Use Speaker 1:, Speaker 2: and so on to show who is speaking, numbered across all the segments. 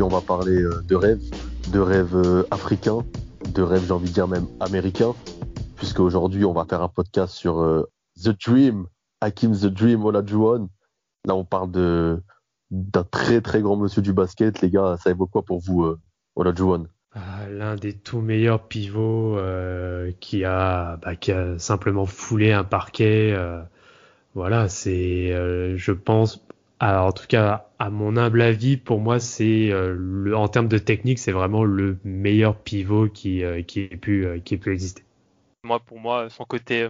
Speaker 1: On va parler euh, de rêves, de rêves euh, africains, de rêves j'ai envie de dire même américains, puisque aujourd'hui on va faire un podcast sur euh, The Dream, Hakim The Dream Olajuwon. Là on parle de d'un très très grand monsieur du basket, les gars, ça évoque quoi pour vous Olajuwon
Speaker 2: Ah, L'un des tout meilleurs pivots qui a bah, qui a simplement foulé un parquet. voilà, c'est, je pense, alors, en tout cas, à mon humble avis, pour moi, c'est euh, en termes de technique, c'est vraiment le meilleur pivot qui euh, qui ait pu euh, ait pu exister.
Speaker 3: moi, pour moi, son côté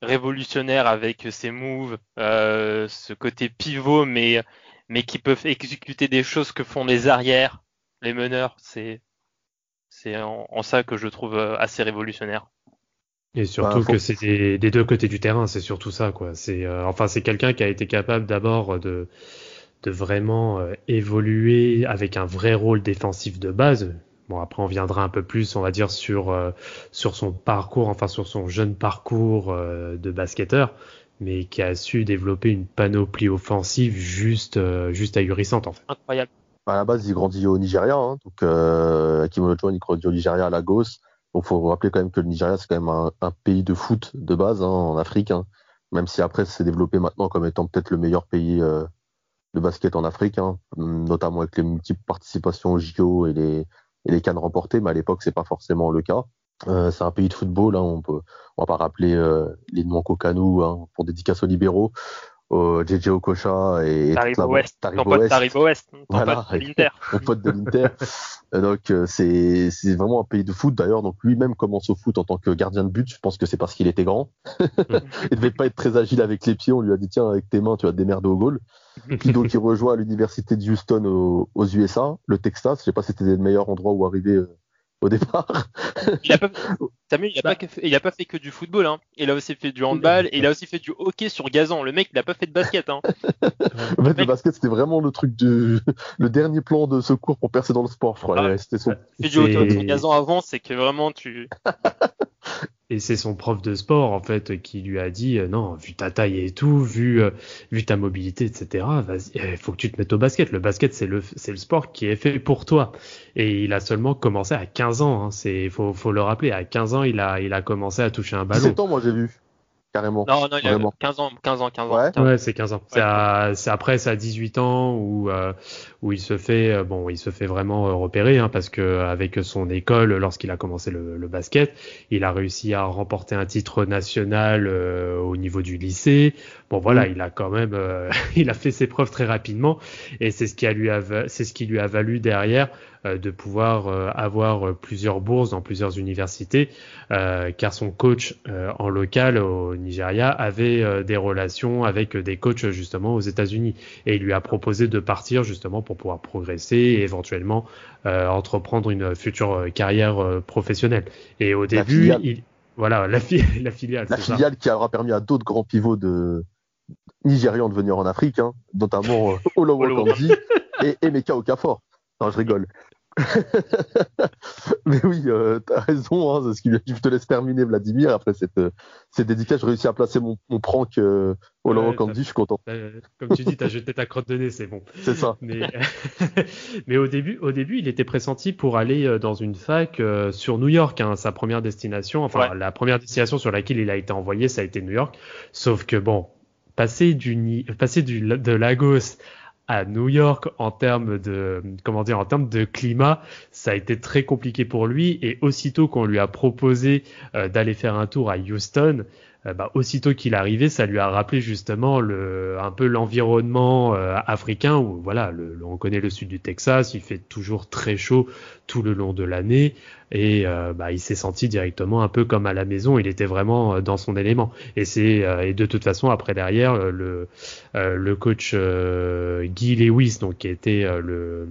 Speaker 3: révolutionnaire avec ses moves, euh, ce côté pivot, mais, qui peuvent exécuter des choses que font les arrières, les meneurs, c'est, en, ça que je trouve assez révolutionnaire.
Speaker 2: Et surtout
Speaker 1: Bah, faut-
Speaker 2: que c'est des, des deux côtés du terrain, c'est surtout ça, quoi. C'est, euh, enfin, c'est quelqu'un qui a été capable d'abord de, de vraiment euh, évoluer avec un vrai rôle défensif de base. Bon, après, on viendra un peu plus, on va dire, sur, euh, sur son parcours, enfin, sur son jeune parcours euh, de basketteur, mais qui a su développer une panoplie offensive juste, euh, juste ahurissante, en fait.
Speaker 3: Incroyable.
Speaker 1: À la base il grandit au Nigeria, hein, donc euh, Olajuwon il grandit au Nigeria à Lagos. Donc faut rappeler quand même que le Nigeria c'est quand même un, pays de foot de base hein, en Afrique, hein. même si après c'est développé maintenant comme étant peut-être le meilleur pays euh, de basket en Afrique, hein, notamment avec les multiples participations aux JO et les, cannes remportées, mais à l'époque c'est pas forcément le cas. Euh, c'est un pays de football, on on va pas rappeler euh, les noms Kanu hein, pour dédicace aux libéraux, au JJ Okocha et,
Speaker 3: Taribo West,
Speaker 1: Taribo West.
Speaker 3: Taribo West, ton
Speaker 1: Voilà.
Speaker 3: pote de
Speaker 1: pote de l'Inter. Euh, donc euh, c'est c'est vraiment un pays de foot d'ailleurs. Donc lui-même commence au foot en tant que gardien de but. Je pense que c'est parce qu'il était grand. il devait pas être très agile avec les pieds. On lui a dit tiens avec tes mains tu vas te démerder au goal. Puis donc il rejoint l'université de Houston aux, aux USA, le Texas. Je sais pas si c'était le meilleur endroit où arriver euh, au départ.
Speaker 3: Il a pas, Samuel, il a, pas fait, il a pas fait que du football, hein. Il a aussi fait du handball et il a aussi fait du hockey sur gazon. Le mec, il a pas fait de basket, hein.
Speaker 1: En fait, le basket c'était vraiment le truc de le dernier plan de secours pour percer dans le sport. Je crois.
Speaker 3: Ah.
Speaker 1: Ouais, son.
Speaker 3: Fait du hockey sur gazon avant, c'est que vraiment tu.
Speaker 2: Et c'est son prof de sport en fait qui lui a dit euh, non, vu ta taille et tout, vu euh, vu ta mobilité, etc. Il faut que tu te mettes au basket. Le basket c'est le c'est le sport qui est fait pour toi. Et il a seulement commencé à 15 ans. Hein. C'est faut faut le rappeler. À 15 ans, il a il a commencé à toucher un ballon.
Speaker 1: 17 ans moi j'ai vu carrément.
Speaker 3: Non, non, il a
Speaker 1: Vraiment.
Speaker 3: 15 ans, 15 ans, 15 ans.
Speaker 1: Ouais.
Speaker 3: 15 ans.
Speaker 2: Ouais, c'est 15 ans. C'est à- c'est après, c'est à 18 ans où euh, où il se fait euh, bon, il se fait vraiment euh, repérer hein, parce que avec son école, lorsqu'il a commencé le, le basket, il a réussi à remporter un titre national euh, au niveau du lycée. Bon voilà,
Speaker 1: Mm.
Speaker 2: il a quand même, euh, il a fait ses preuves très rapidement et c'est ce qui a lui c'est ce qui lui a valu derrière de pouvoir euh, avoir euh, plusieurs bourses dans plusieurs universités, euh, car son coach euh, en local au Nigeria avait euh, des relations avec euh, des coachs justement aux États-Unis et il lui a proposé de partir justement pour pouvoir progresser et éventuellement euh, entreprendre une future euh, carrière euh, professionnelle. Et au début, il voilà la, fi- la filiale,
Speaker 1: la
Speaker 2: ça.
Speaker 1: filiale qui aura permis à d'autres grands pivots de nigérians de venir en Afrique, hein, notamment euh, Olowo. Kandi et Emeka Okafor. Non, je rigole. Mais oui, euh, t'as raison. Hein, c'est ce qui... Je te laisse terminer, Vladimir. Après cette, euh, cette dédicace, j'ai réussi à placer mon, mon prank euh,
Speaker 2: Ouais,
Speaker 1: Kandi.
Speaker 2: t'as-
Speaker 1: Je suis content.
Speaker 2: Comme tu dis, t'as jeté ta crotte de nez, c'est bon.
Speaker 1: C'est ça.
Speaker 2: Mais, mais au début, au début, il était pressenti pour aller euh, dans une fac euh, sur New York, hein, sa première destination. Enfin,
Speaker 3: Ouais.
Speaker 2: la première destination sur laquelle il a été envoyé, ça a été New York. Sauf que bon, passer du, passer du de Lagos à New York en termes de comment dire en termes de climat, ça a été très compliqué pour lui. Et aussitôt qu'on lui a proposé euh, d'aller faire un tour à Houston, bah, aussitôt qu'il est arrivé, ça lui a rappelé justement le, un peu l'environnement euh, africain où voilà, le, on connaît le sud du Texas, il fait toujours très chaud tout le long de l'année et euh, bah, il s'est senti directement un peu comme à la maison. Il était vraiment dans son élément. Et c'est et de toute façon après derrière le le coach Guy Lewis donc qui était le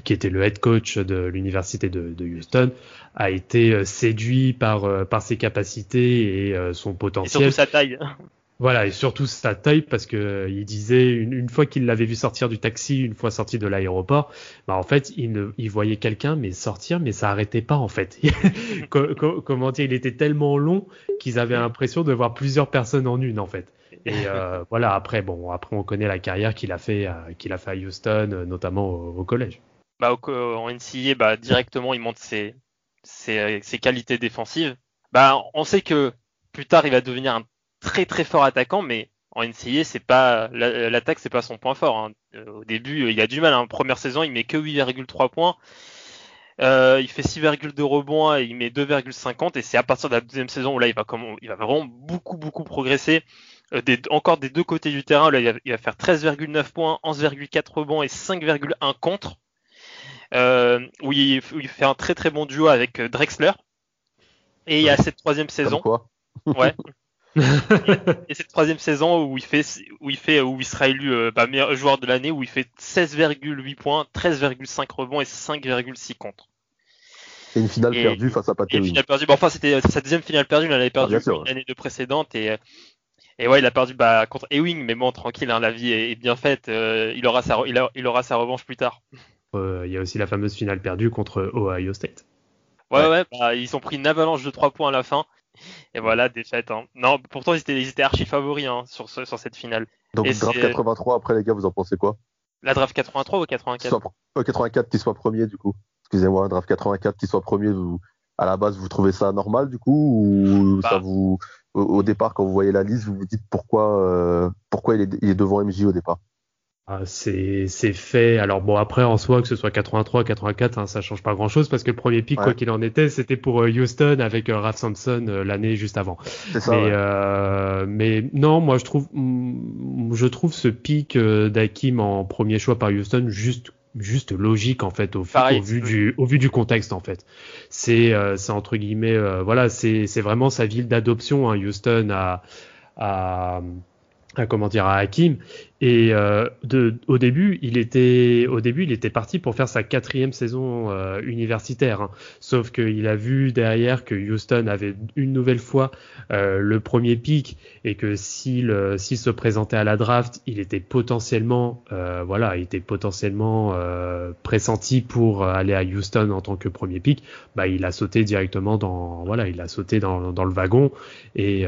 Speaker 2: qui était le head coach de l'université de, de, Houston, a été euh, séduit par, euh, par ses capacités et euh, son potentiel.
Speaker 3: Et surtout sa taille.
Speaker 2: Voilà, et surtout sa taille, parce que il disait une, une fois qu'il l'avait vu sortir du taxi, une fois sorti de l'aéroport, bah en fait, il, ne, il voyait quelqu'un mais sortir, mais ça arrêtait pas en fait. Comment dire, il était tellement long qu'ils avaient l'impression de voir plusieurs personnes en une en fait. Et euh, voilà, après bon, après on connaît la carrière qu'il a fait, qu'il a fait à Houston, notamment au collège
Speaker 3: bah, en NCAA, bah, directement, il montre ses, ses, qualités défensives. Bah, on sait que plus tard, il va devenir un très très fort attaquant, mais en NCAA, c'est pas l'attaque, c'est pas son point fort. Hein. Au début, il a du mal. En hein. première saison, il met que 8,3 points. Euh, il fait 6,2 rebonds et il met 2,50 et c'est à partir de la deuxième saison où là il va il va vraiment beaucoup beaucoup progresser euh, des, encore des deux côtés du terrain là il va, il va faire 13,9 points 11,4 rebonds et 5,1 contre euh, où, il, fait un très très bon duo avec euh, Drexler. Et il y a cette troisième saison.
Speaker 1: Quoi
Speaker 3: ouais. et, cette troisième saison où il fait où il fait où il sera élu euh, bah, meilleur joueur de l'année où il fait 16,8 points, 13,5 rebonds et 5,6 contre.
Speaker 1: Et une finale perdue face à Pat Une
Speaker 3: finale perdue. Bon, enfin, c'était sa deuxième finale perdue. Il en avait perdu ah, l'année de précédente et et ouais, il a perdu bah, contre Ewing, mais bon, tranquille, hein, la vie est, bien faite. il aura sa il, il aura sa revanche plus tard.
Speaker 2: Euh, il y a aussi la fameuse finale perdue contre Ohio State.
Speaker 3: Ouais, ouais, bah, ils ont pris une avalanche de 3 points à la fin. Et voilà, défaite. Hein. Non, pourtant, ils étaient, ils étaient archi favoris hein, sur, sur cette finale.
Speaker 1: Donc, draft 83, après, les gars, vous en pensez quoi?
Speaker 3: La draft 83 ou 84
Speaker 1: soit, 84 qui soit premier, du coup. Excusez-moi, draft 84 qui soit premier, vous, à la base, vous trouvez ça normal, du coup Ou bah. ça vous, au, départ, quand vous voyez la liste, vous vous dites pourquoi, euh, pourquoi il est, il est devant MJ au départ?
Speaker 2: Ah, c'est fait. Alors bon, après en soi, que ce soit 83, 84, hein, ça change pas grand chose parce que le premier pic, quoi qu'il en était, c'était pour euh, Houston avec euh, Raph Sampson euh, l'année juste avant.
Speaker 1: Ça,
Speaker 2: mais, euh, mais non, moi je trouve, mm, je trouve ce pic d'Akim en premier choix par Houston juste juste logique en fait au, au vu du au vu du contexte en fait. C'est c'est entre guillemets voilà c'est c'est vraiment sa ville d'adoption hein, Houston à à à comment dire à Hakim et euh, de, au début, il était au début, il était parti pour faire sa quatrième saison euh, universitaire. Hein. Sauf qu'il a vu derrière que Houston avait une nouvelle fois euh, le premier pic et que s'il euh, s'il se présentait à la draft, il était potentiellement euh, voilà, il était potentiellement euh, pressenti pour aller à Houston en tant que premier pic. Bah, il a sauté directement dans voilà, il a sauté dans, dans le wagon et,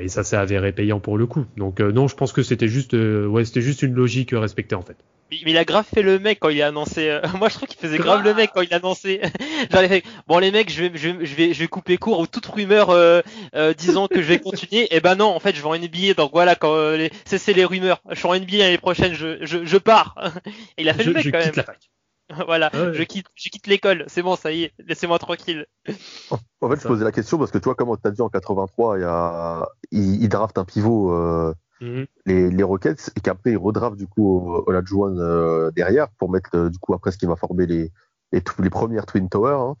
Speaker 2: et ça s'est avéré payant pour le coup. Donc non, je pense que c'était juste ouais c'était juste une logique respectée en fait.
Speaker 3: Mais il a grave fait le mec quand il a annoncé. Euh, moi, je trouve qu'il faisait grave le mec quand il a annoncé. bon, les mecs, je vais, je, vais, je vais couper court aux toute rumeur euh, euh, disant que je vais continuer. Et eh ben non, en fait, je vais en NBA. Donc voilà, quand euh, c'est les rumeurs. Je suis en NBA l'année prochaine. Je, je, je pars. Et il a fait le mec
Speaker 2: je
Speaker 3: quand
Speaker 2: quitte
Speaker 3: même.
Speaker 2: La fac.
Speaker 3: voilà, je quitte, je quitte l'école. C'est bon, ça y est. Laissez-moi tranquille.
Speaker 1: En fait, je posais la question parce que tu vois, comme on t'a dit en 83, il, y a... il, il draft un pivot. Mhm. les, les Rockets et qu'après ils redraftent du coup au euh, derrière pour mettre euh, du coup après ce qui va former les, les, les premières Twin Towers. Hein.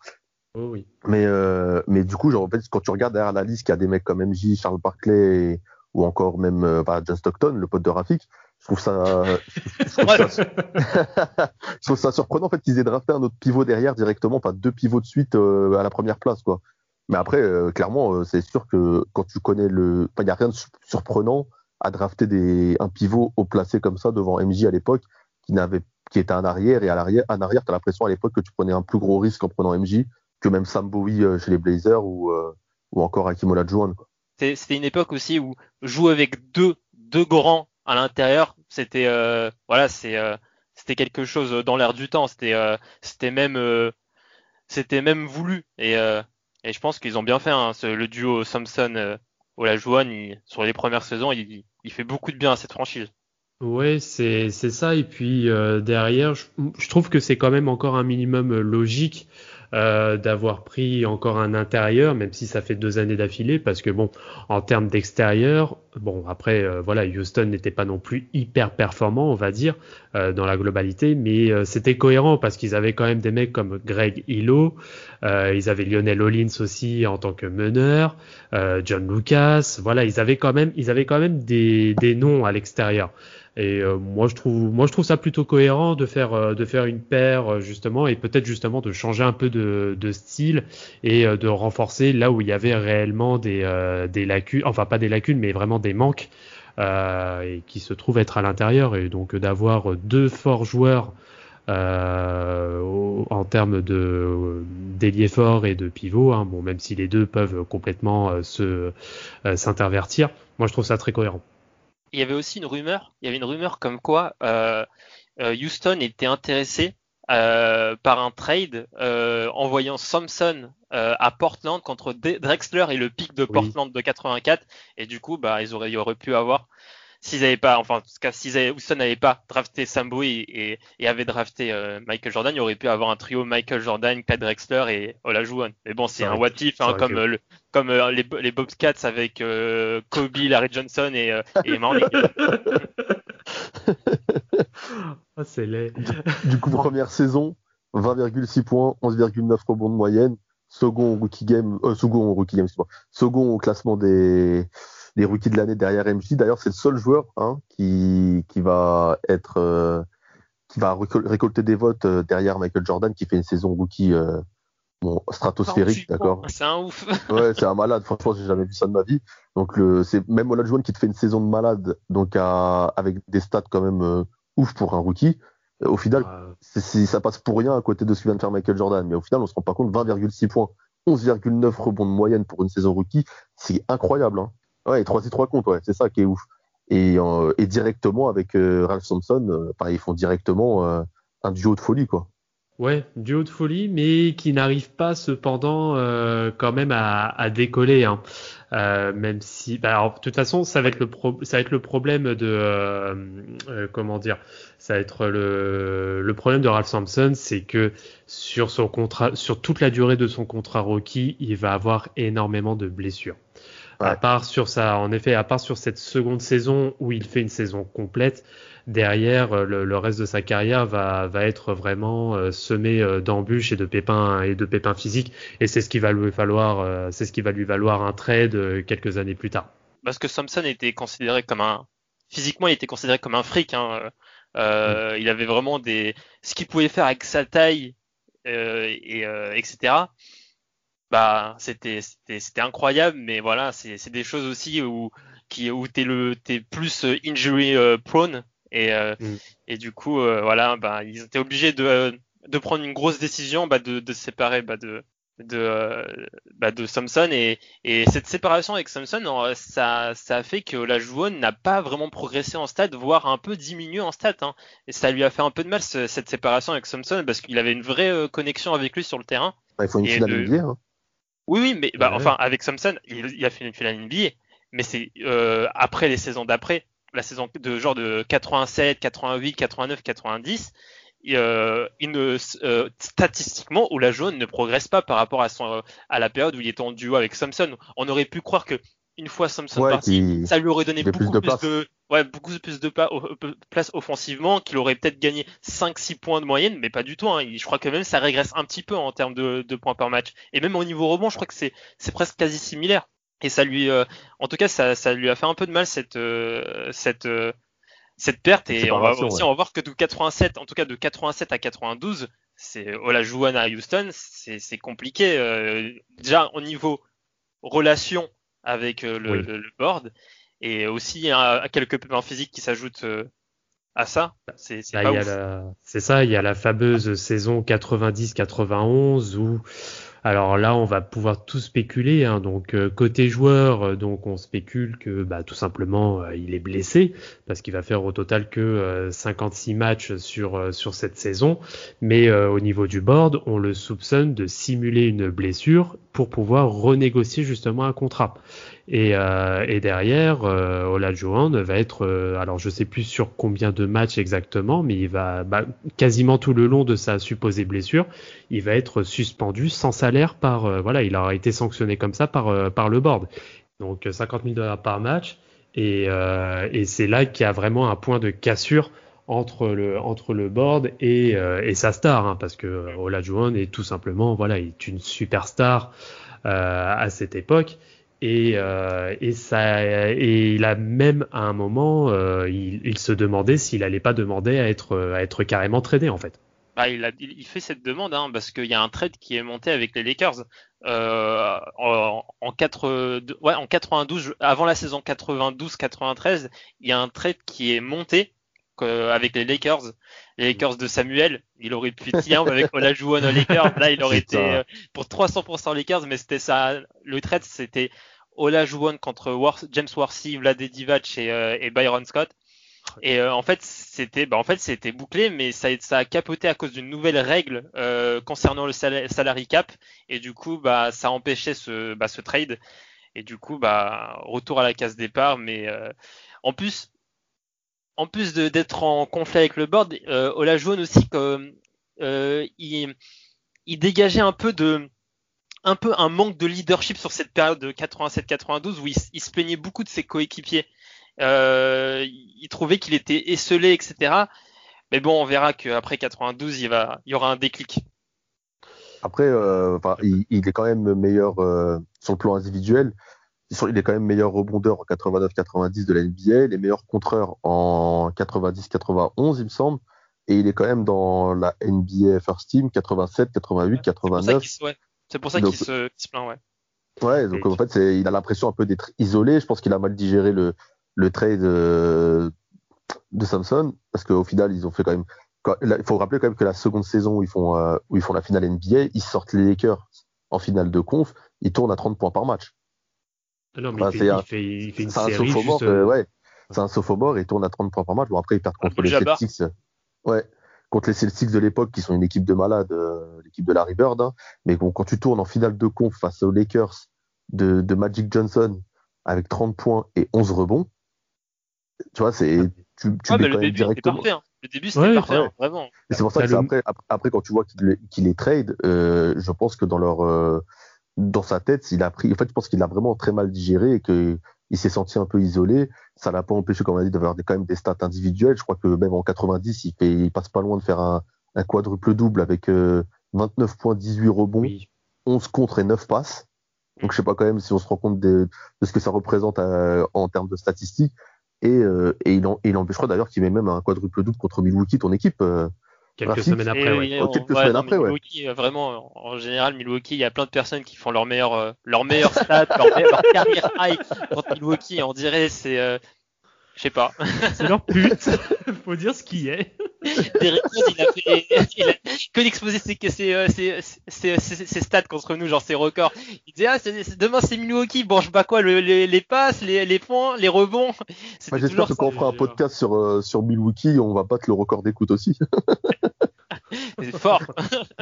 Speaker 2: Oh, oui.
Speaker 1: Mais, euh, mais du coup, genre, en fait, quand tu regardes derrière la liste, qu'il y a des mecs comme MJ, Charles Barkley ou encore même euh, bah, John Stockton, le pote de Rafik, je trouve ça, je trouve ça, je trouve ça surprenant en fait qu'ils aient drafté un autre pivot derrière directement, enfin deux pivots de suite à la première place quoi. Mais après, clairement, c'est sûr que quand tu connais le, il n'y a rien de surprenant à drafter des, un pivot au placé comme ça devant MJ à l'époque, qui n'avait, qui était en arrière et à l'arrière, en arrière, t'as l'impression à l'époque que tu prenais un plus gros risque en prenant MJ que même Sam Bowie euh, chez les Blazers ou, euh, ou encore Hakim Olajuwon.
Speaker 3: C'était une époque aussi où jouer avec deux, deux grands à l'intérieur, c'était, euh, voilà, c'est, c'était quelque chose dans l'air du temps. C'était, c'était même, c'était même voulu. Et, et je pense qu'ils ont bien fait hein, le duo Samson Olajuwon, sur les premières saisons, il, il fait beaucoup de bien à cette franchise.
Speaker 2: C'est c'est ça. Et puis euh, derrière, je, trouve que c'est quand même encore un minimum euh, logique euh, d'avoir pris encore un intérieur, même si ça fait deux années d'affilée, parce que bon, en termes d'extérieur, bon après euh, voilà, Houston n'était pas non plus hyper performant, on va dire, euh, dans la globalité, mais c'était cohérent parce qu'ils avaient quand même des mecs comme Greg Hilo, ils avaient Lionel Hollins aussi en tant que meneur, John Lucas, voilà, ils avaient quand même, ils avaient quand même des, des noms à l'extérieur. Et euh, moi je trouve ça plutôt cohérent de faire euh, une paire euh, justement et peut-être justement de changer un peu de, style et de renforcer là où il y avait réellement des lacunes enfin pas des lacunes mais vraiment des manques et qui se trouvent être à l'intérieur. Et donc d'avoir deux forts joueurs en termes d'ailier fort et de pivot, hein, bon même si les deux peuvent complètement s'intervertir, moi je trouve ça très cohérent
Speaker 3: il y avait aussi une rumeur, il y avait une rumeur comme quoi euh, euh Houston était intéressé euh, par un trade euh, envoyant Thompson euh, à Portland contre Drexler et le pic de Portland de 84 et du coup bah ils auraient, ils auraient pu avoir s'ils n'avaient pas, enfin, en tout cas, si Houston n'avait pas drafté Sambo et, et, avait drafté euh, Michael Jordan, il aurait pu avoir un trio Michael Jordan, Pat Drexler et Olajuwon. Mais bon, c'est un what if, hein, comme, euh, comme euh, les, les, Bobcats avec Kobe, Larry Johnson et, et Manning.
Speaker 2: oh, c'est laid.
Speaker 1: Du coup, première saison, 20,6 points, 11,9 rebonds de moyenne. Second rookie game, second rookie game, second au classement des les rookies de l'année derrière MJ. D'ailleurs, c'est le seul joueur hein, qui, qui va être euh, qui va récolter des votes euh, derrière Michael Jordan qui fait une saison rookie euh, bon, stratosphérique, d'accord.
Speaker 3: C'est un ouf.
Speaker 1: ouais, c'est un malade. Franchement, j'ai jamais vu ça de ma vie. Donc le, c'est même Olajuwon qui te fait une saison de malade, donc avec des stats quand même ouf pour un rookie. Au final, ça passe pour rien à côté de ce que vient de faire Michael Jordan. Mais au final, on se rend pas compte, 20,6 points, 11,9 rebonds de moyenne pour une saison rookie, c'est incroyable. Hein. Ouais, 3 et 3 comptes, ouais, c'est ça qui est ouf. Et, euh, directement avec euh, Ralph Thompson, euh, ils font directement un duo de folie, quoi.
Speaker 2: Ouais, duo de folie, mais qui n'arrive pas cependant quand même à, décoller. Hein. même si, bah, alors, de toute façon, ça va être le pro ça va être le problème de comment dire, ça va être le, problème de Ralph Thompson, c'est que sur toute la durée de son contrat rookie, il va avoir énormément de blessures. À part sur ça, en effet, à part sur cette seconde saison où il fait une saison complète, derrière euh, le, reste de sa carrière va, va être vraiment euh, semé euh, d'embûches et de pépins et de pépins physiques. Et c'est ce qui va lui falloir, c'est ce qui va lui valoir un trade quelques années plus tard.
Speaker 3: Parce que Thompson était considéré comme un, physiquement, il était considéré comme un fric. Hein. Euh, Il avait vraiment des, ce qu'il pouvait faire avec sa taille et etc bah c'était c'était incroyable mais voilà c'est c'est des choses aussi où qui où t'es le t'es plus euh, injury euh, prone et euh, mm. et du coup voilà bah ils étaient obligés de de prendre une grosse décision bah de de se séparer bah de de bah de Samson et, et cette séparation avec Samson ça ça a fait que la joueuse n'a pas vraiment progressé en stade voire un peu diminué en stade hein. et ça lui a fait un peu de mal cette séparation avec Samson parce qu'il avait une vraie connexion avec lui sur le terrain
Speaker 1: bah, il faut une finale de... hein.
Speaker 3: Oui, oui, mais bah, enfin avec Samson, il, a fait une finale NBA, mais c'est euh, après les saisons d'après, la saison de genre de 87, 88, 89, 90, euh, il ne, euh, statistiquement, jaune ne progresse pas par rapport à son à la période où il était en duo avec Samson. On aurait pu croire que une fois Samson parti, ça lui aurait donné beaucoup plus de, ouais, beaucoup plus de place offensivement, qu'il aurait peut-être gagné 5-6 points de moyenne, mais pas du tout. Hein. Je crois que même ça régresse un petit peu en termes de, de points par match. Et même au niveau rebond, je crois que c'est presque quasi similaire. Et ça lui, euh, en tout cas, ça, ça lui a fait un peu de mal cette euh, cette euh, cette perte. Et on va aussi, on va voir que de 87, en tout cas de 87 à 92, c'est Olajuwon à Houston, c'est compliqué. déjà au niveau relation avec euh, le, board. Et aussi a quelques pépins physiques qui s'ajoutent euh, à ça. C'est
Speaker 2: bah, ça, il y a la fameuse saison 90-91 où alors là, on va pouvoir tout spéculer. Hein. Donc euh, côté joueur, euh, donc on spécule que bah, tout simplement euh, il est blessé parce qu'il va faire au total que 56 matchs sur sur cette saison. Mais au niveau du board, on le soupçonne de simuler une blessure pour pouvoir renégocier justement un contrat. Et, euh, et derrière, euh, Olajuwon va être, euh, alors je sais plus sur combien de matchs exactement, mais il va bah, quasiment tout le long de sa supposée blessure, il va être suspendu sans salaire par, euh, voilà, il aura été sanctionné comme ça par, par le board. Donc 50 000 dollars par match. Et, et c'est là qu'il y a vraiment un point de cassure entre le entre le board et, et sa star, hein, parce que Olajuwon est tout simplement, voilà, il est une superstar à cette époque. Et, euh, et, ça, et il a même à un moment, euh, il, il, se demandait s'il allait pas demander à être, à être carrément tradé en fait.
Speaker 3: Bah, il, a, il fait cette demande hein, parce qu'il y a un trade qui est monté avec les Lakers euh, en, en, 4, ouais, en 92, avant la saison 92-93, il y a un trade qui est monté avec les Lakers, les Lakers de Samuel. Il aurait pu tiens avec Olajuwon aux Lakers. Là, il aurait été euh, pour 300% Lakers, mais c'était ça. Le trade, c'était Olajuwon contre War, James Worthy, Vlade Divac et, euh, et Byron Scott. Et euh, en fait, c'était, bah, en fait, c'était bouclé, mais ça, ça a capoté à cause d'une nouvelle règle concernant le sal salary cap, et du coup, bah, ça empêchait ce, bah, ce trade. Et du coup, bah, retour à la case départ. Mais en plus, en plus d'être en conflit avec le board, euh, Olajuwon aussi, que, il, dégageait un peu un manque de leadership sur cette période de 87-92 où il, se plaignait beaucoup de ses coéquipiers. Euh, il trouvait qu'il était esselé, etc. Mais bon, on verra qu'après 92, il, y aura un déclic.
Speaker 1: Après, euh, il, est quand même meilleur euh, sur le plan individuel. Il est quand même meilleur rebondeur en 89-90 de la NBA, les meilleurs contreurs en 90-91, il me semble. Et il est quand même dans la NBA First Team 87, 88, 89.
Speaker 3: C'est pour ça qu'il se, se, plaint, ouais.
Speaker 1: Ouais, donc en fait, il a l'impression un peu d'être isolé. Je pense qu'il a mal digéré le, le trade de, de Samson parce qu'au final ils ont fait quand même il faut rappeler quand même que la seconde saison où ils font euh, où ils font la finale NBA ils sortent les Lakers en finale de conf ils tournent à 30 points par match
Speaker 2: non, mais enfin, il, fait, un, il, fait, il, fait, une série un
Speaker 1: sophomore
Speaker 2: juste...
Speaker 1: euh, ouais c'est un sophomore et il tourne à 30 points par match bon après ils perdent contre les Celtics ouais contre les Celtics de l'époque qui sont une équipe de malades euh, l'équipe de Larry Bird hein. mais bon quand tu tournes en finale de conf face aux Lakers de, de Magic Johnson avec 30 points et 11 rebonds tu vois, c'est tu, tu
Speaker 3: ouais, mets quand même directement. Parfait, hein. Le début c'était ouais, parfait, ouais. hein, vraiment.
Speaker 1: Et c'est pour ça que après, après, quand tu vois qu'il qu les trade, euh, je pense que dans leur euh, dans sa tête, il a pris. En fait, je pense qu'il a vraiment très mal digéré et que il s'est senti un peu isolé. Ça l'a pas empêché, comme on a dit, d'avoir quand même des stats individuelles. Je crois que même en 90, il, fait, il passe pas loin de faire un, un quadruple double avec euh, 29 points, 18 rebonds, oui. 11 contre et 9 passes. Donc je sais pas quand même si on se rend compte de, de ce que ça représente à, en termes de statistiques. Et, euh, et il, en, il empêchera d'ailleurs qu'il met même un quadruple double contre Milwaukee, ton équipe. Euh,
Speaker 2: quelques Rafik. semaines après,
Speaker 3: et,
Speaker 2: ouais.
Speaker 3: Et on,
Speaker 1: quelques
Speaker 3: ouais,
Speaker 1: semaines après,
Speaker 3: Milwaukee, ouais. Vraiment, en général, Milwaukee, il y a plein de personnes qui font leur meilleur, euh, leur meilleur stat, leur, meilleur, leur carrière high contre Milwaukee. On dirait, c'est, euh, je sais pas.
Speaker 2: C'est leur pute. Faut dire ce qui est.
Speaker 3: Derrick Rose, il a fait, il a que d'exposer ses, ses, ses, ses, ses, stats contre nous, genre ses records. Il disait, ah, c est, c est, demain c'est Milwaukee, bon, je bats quoi, le, les, les, passes, les, les points, les rebonds.
Speaker 1: J'espère que quand on fera un podcast sur, euh, sur Milwaukee, on va battre le record d'écoute aussi.
Speaker 3: c'est fort.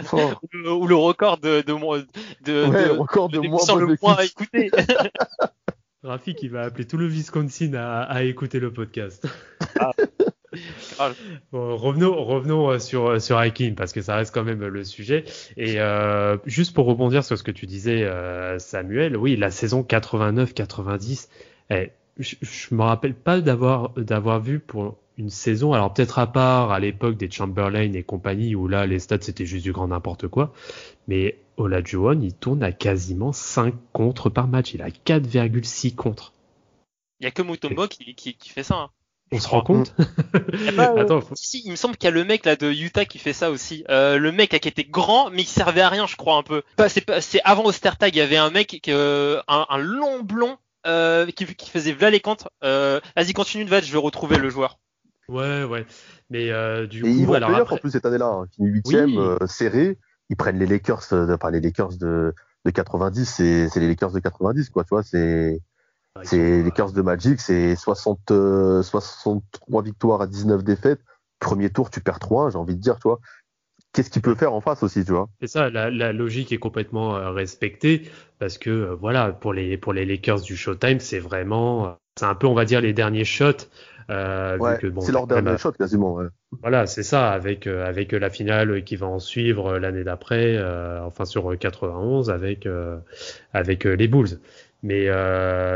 Speaker 3: fort. Ou, ou, le record de, de, de,
Speaker 1: ouais,
Speaker 3: de,
Speaker 1: record de, de moins
Speaker 3: le point à écouter.
Speaker 2: Rafi qui va appeler tout le Wisconsin à, à écouter le podcast. Ah. Bon, revenons, revenons sur sur Hakim parce que ça reste quand même le sujet. Et euh, juste pour rebondir sur ce que tu disais, euh, Samuel, oui, la saison 89-90, eh, je, je me rappelle pas d'avoir d'avoir vu pour une saison, alors peut-être à part à l'époque des Chamberlain et compagnie où là les stats c'était juste du grand n'importe quoi, mais Olajuwon il tourne à quasiment 5 contre par match, il a 4,6 contre.
Speaker 3: Il y a que Mutombo qui, qui, qui fait ça. Hein.
Speaker 2: On se rend compte
Speaker 3: pas, euh, Attends, faut... si, il me semble qu'il y a le mec là de Utah qui fait ça aussi. Euh, le mec là, qui était grand mais qui servait à rien, je crois un peu. C'est avant Ostertag, il y avait un mec qui, euh, un, un, long blond euh, qui, qui, faisait v'là les contre. Euh, Vas-y, continue de je vais retrouver le joueur.
Speaker 2: Ouais, ouais. Mais euh, du
Speaker 1: et
Speaker 2: coup,
Speaker 1: ils vont
Speaker 2: alors
Speaker 1: après...
Speaker 2: après...
Speaker 1: en plus cette année-là, hein, fini huitième, oui. euh, serré. Ils prennent les Lakers, euh, enfin les Lakers de, de 90, c'est les Lakers de 90, quoi. Tu vois, c'est c'est les Lakers de Magic, c'est 60, euh, 63 victoires à 19 défaites. Premier tour, tu perds 3 j'ai envie de dire, tu vois. qu'est-ce qu'il peut faire en face aussi, tu vois?
Speaker 2: C'est ça, la, la, logique est complètement euh, respectée parce que euh, voilà, pour les pour les Lakers du Showtime, c'est vraiment, c'est un peu, on va dire, les derniers shots.
Speaker 1: Euh, ouais, bon, c'est leur dernier shot quasiment. Ouais.
Speaker 2: Voilà, c'est ça, avec avec la finale qui va en suivre l'année d'après, enfin sur 91 avec avec les Bulls. Mais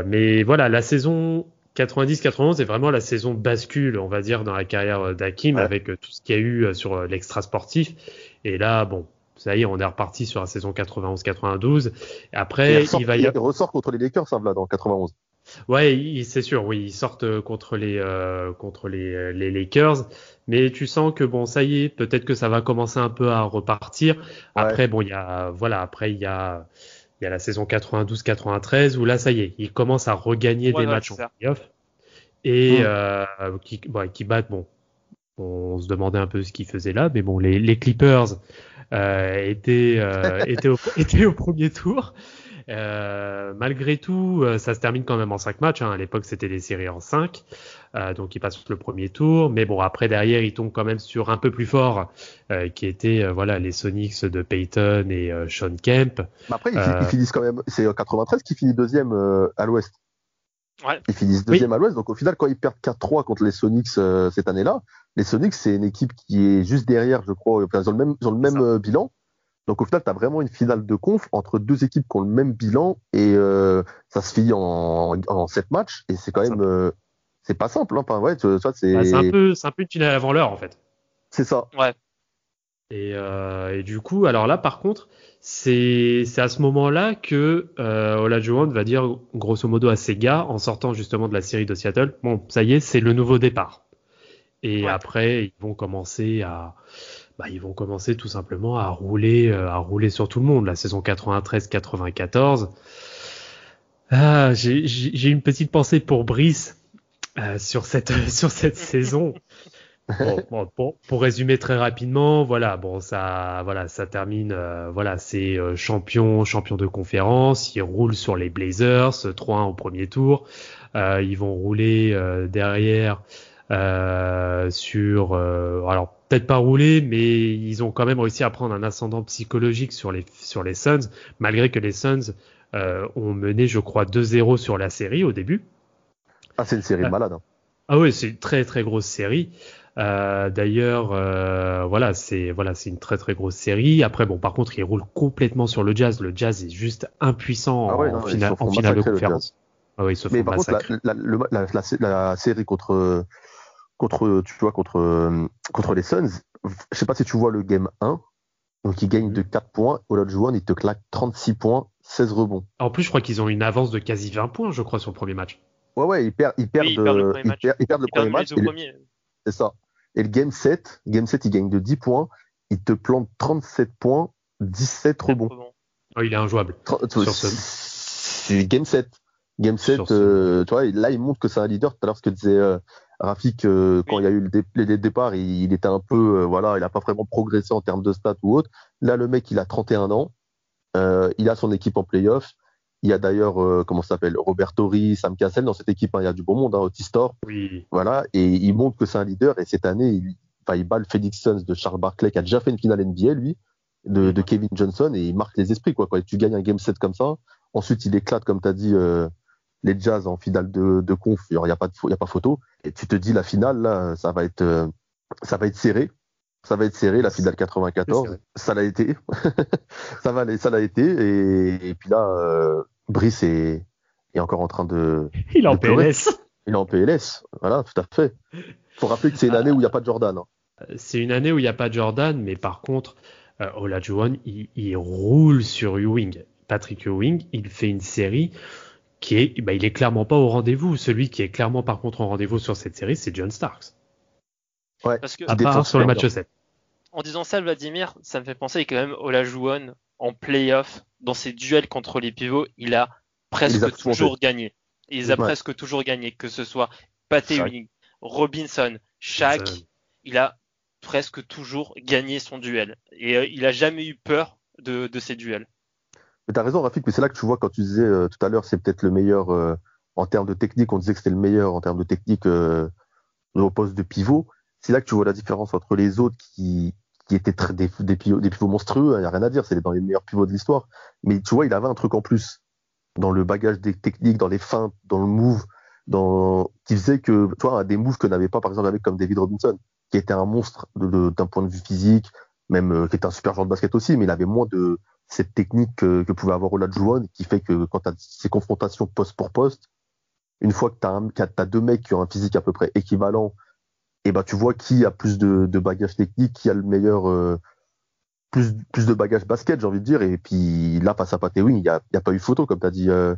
Speaker 2: mais voilà, la saison 90-91 est vraiment la saison bascule, on va dire, dans la carrière d'Hakim avec euh, tout ce qu'il y a eu euh, sur euh, l'extra sportif. Et là, bon, ça y est, on est reparti sur la saison 91-92. Après, il, va y
Speaker 1: avoir... ressort contre les Lakers, ça, là, dans 91.
Speaker 2: Ouais, c'est sûr, oui, ils sortent contre les euh, contre les, les, Lakers, mais tu sens que bon, ça y est, peut-être que ça va commencer un peu à repartir. Après, bon, il y a voilà, après il y a il y a la saison 92-93 où là, ça y est, ils commencent à regagner des matchs en playoff et mmh. euh, qui, bon, qui battent. Bon, on se demandait un peu ce qu'ils faisaient là, mais bon, les, les Clippers euh, étaient, euh, étaient, au, étaient, au, premier tour. Euh, malgré tout, euh, ça se termine quand même en 5 matchs. Hein. À l'époque, c'était des séries en 5. Euh, donc, il passe le premier tour. Mais bon, après, derrière, il tombe quand même sur un peu plus fort, euh, qui était voilà les Sonics de Peyton et Sean Kemp.
Speaker 1: Mais après, ils, finissent quand même. C'est 93 qui finit deuxième à l'Ouest.
Speaker 3: Ouais.
Speaker 1: Ils finissent deuxième à l'Ouest. Donc, au final, quand ils perdent 4-3 contre les Sonics cette année-là, les Sonics, c'est une équipe qui est juste derrière, je crois. Ils ont le même, ils ont le même bilan. Donc au final, tu as vraiment une finale de conf entre deux équipes qui ont le même bilan et euh, ça se finit en, en sept matchs et c'est quand même euh, c'est pas simple. Hein. Enfin, ouais, tu,
Speaker 2: c'est bah, c'est un peu c'est un peu une finale avant l'heure en fait.
Speaker 1: C'est ça.
Speaker 3: Ouais.
Speaker 2: Et, euh, et, du coup, alors là, par contre, c'est c'est à ce moment-là que euh, Olajuwon va dire grosso modo à ses gars en sortant justement de la série de Seattle, bon, ça y est, c'est le nouveau départ. Et après, ils vont commencer à bah, ils vont commencer tout simplement à rouler, euh, à rouler sur tout le monde. La saison 93-94. Ah, j'ai une petite pensée pour Brice euh, sur cette sur cette saison. Bon, bon, pour, résumer très rapidement, voilà, bon, ça, voilà, ça termine, euh, voilà, c'est euh, champion, champion de conférence. Ils roulent sur les Blazers, 3-1 au premier tour. Euh, ils vont rouler derrière sur, alors peut-être pas roulé, mais ils ont quand même réussi à prendre un ascendant psychologique sur les sur les Suns, malgré que les Suns euh, ont mené, je crois, 2-0 sur la série au début.
Speaker 1: Ah, c'est une série euh, malade. Hein.
Speaker 2: Ah oui, c'est une très très grosse série. Euh, D'ailleurs, euh, voilà, c'est voilà, c'est une très très grosse série. Après, bon, par contre, ils roulent complètement sur le Jazz. Le Jazz est juste impuissant ah en, finale, en finale de conférence.
Speaker 1: Ah oui, ils se font Mais par contre, la, la, la, la, série contre contre, tu vois, contre, contre les Suns, je sais pas si tu vois le game 1, donc il gagne de 4 points, Olajuwon il te claque 36 points, 16 rebonds.
Speaker 2: En plus, je crois qu'ils ont une avance de quasi 20 points, je crois, sur le premier match.
Speaker 1: Ouais, ouais, ils perdent, ils perdent, ils perdent le premier match. Ils perdent le premier match. C'est ça. Et le game 7, game 7, il gagne de 10 points, il te plante 37 points, 17 rebonds.
Speaker 2: Oh, il est injouable.
Speaker 1: C'est game 7. Game 7, euh, tu vois, là, il montre que c'est un leader. Tout à l'heure, ce que disait euh, Rafik, euh, quand il y a eu le, départ, il, était un peu, euh, voilà, il n'a pas vraiment progressé en termes de stats ou autre. Là, le mec, il a 31 ans, euh, il a son équipe en playoff. Il y a d'ailleurs, comment ça s'appelle, Robert Torrey, Sam Cassell dans cette équipe. Hein, il y a du beau monde, hein, Otistor.
Speaker 2: Oui.
Speaker 1: Voilà, et il montre que c'est un leader. Et cette année, il, il bat le Phoenix Suns de Charles Barkley, qui a déjà fait une finale NBA, lui, de, de Kevin Johnson, et il marque les esprits, quoi. Quand tu gagnes un game set comme ça, ensuite il éclate, comme tu as dit, les Jazz en finale de, de conf, il n'y a pas de, y a pas photo. Et tu te dis la finale là, ça va être, euh, ça va être serré. Ça va être serré, la finale 94. Ça l'a été. ça va, ça l'a été. Et, puis là, euh, Brice est, est, encore en train de.
Speaker 2: Il est en PLS.
Speaker 1: Il est en PLS. Voilà, tout à fait. Faut rappeler que c'est une année où il n'y a pas de Jordan. Hein.
Speaker 2: C'est une année où il n'y a pas de Jordan, mais par contre, euh, Olajuwon, il, il roule sur Ewing. Patrick Ewing, il fait une série qui est, bah, il est clairement pas au rendez-vous. Celui qui est clairement par contre au rendez-vous sur cette série, c'est John Starks.
Speaker 1: Ouais.
Speaker 2: Parce que, à part sur le match 7.
Speaker 3: En disant ça, Vladimir, ça me fait penser que quand même Olajuwon en playoff, dans ses duels contre les pivots, il a presque toujours gagné. Il a presque toujours gagné, que ce soit Pat Ewing, Robinson, Shaq, il a presque toujours gagné son duel. Et euh, il a jamais eu peur de, de ses duels.
Speaker 1: Mais t'as raison, Rafik, mais c'est là que tu vois quand tu disais euh, tout à l'heure, c'est peut-être le meilleur euh, en termes de technique. On disait que c'était le meilleur en termes de technique euh, au poste de pivot. C'est là que tu vois la différence entre les autres qui, étaient des, pivots, des pivots monstrueux, il hein, n'y a rien à dire, c'est dans les meilleurs pivots de l'histoire. Mais tu vois, il avait un truc en plus dans le bagage des techniques, dans les feintes, dans le move, qui faisait que, tu vois, des moves que n'avait pas, par exemple, avec comme David Robinson, qui était un monstre d'un point de vue physique, même qui était un super joueur de basket aussi, mais il avait moins de cette technique que, que pouvait avoir Olajuwon, qui fait que quand tu as ces confrontations poste pour poste, une fois que tu as, deux mecs qui ont un physique à peu près équivalent, et eh ben tu vois qui a plus de, de bagages techniques, qui a le meilleur, euh, plus, plus de bagages basket, j'ai envie de dire. Et puis là, face à Patewing, il n'y a, y a pas eu photo, comme tu as dit, euh,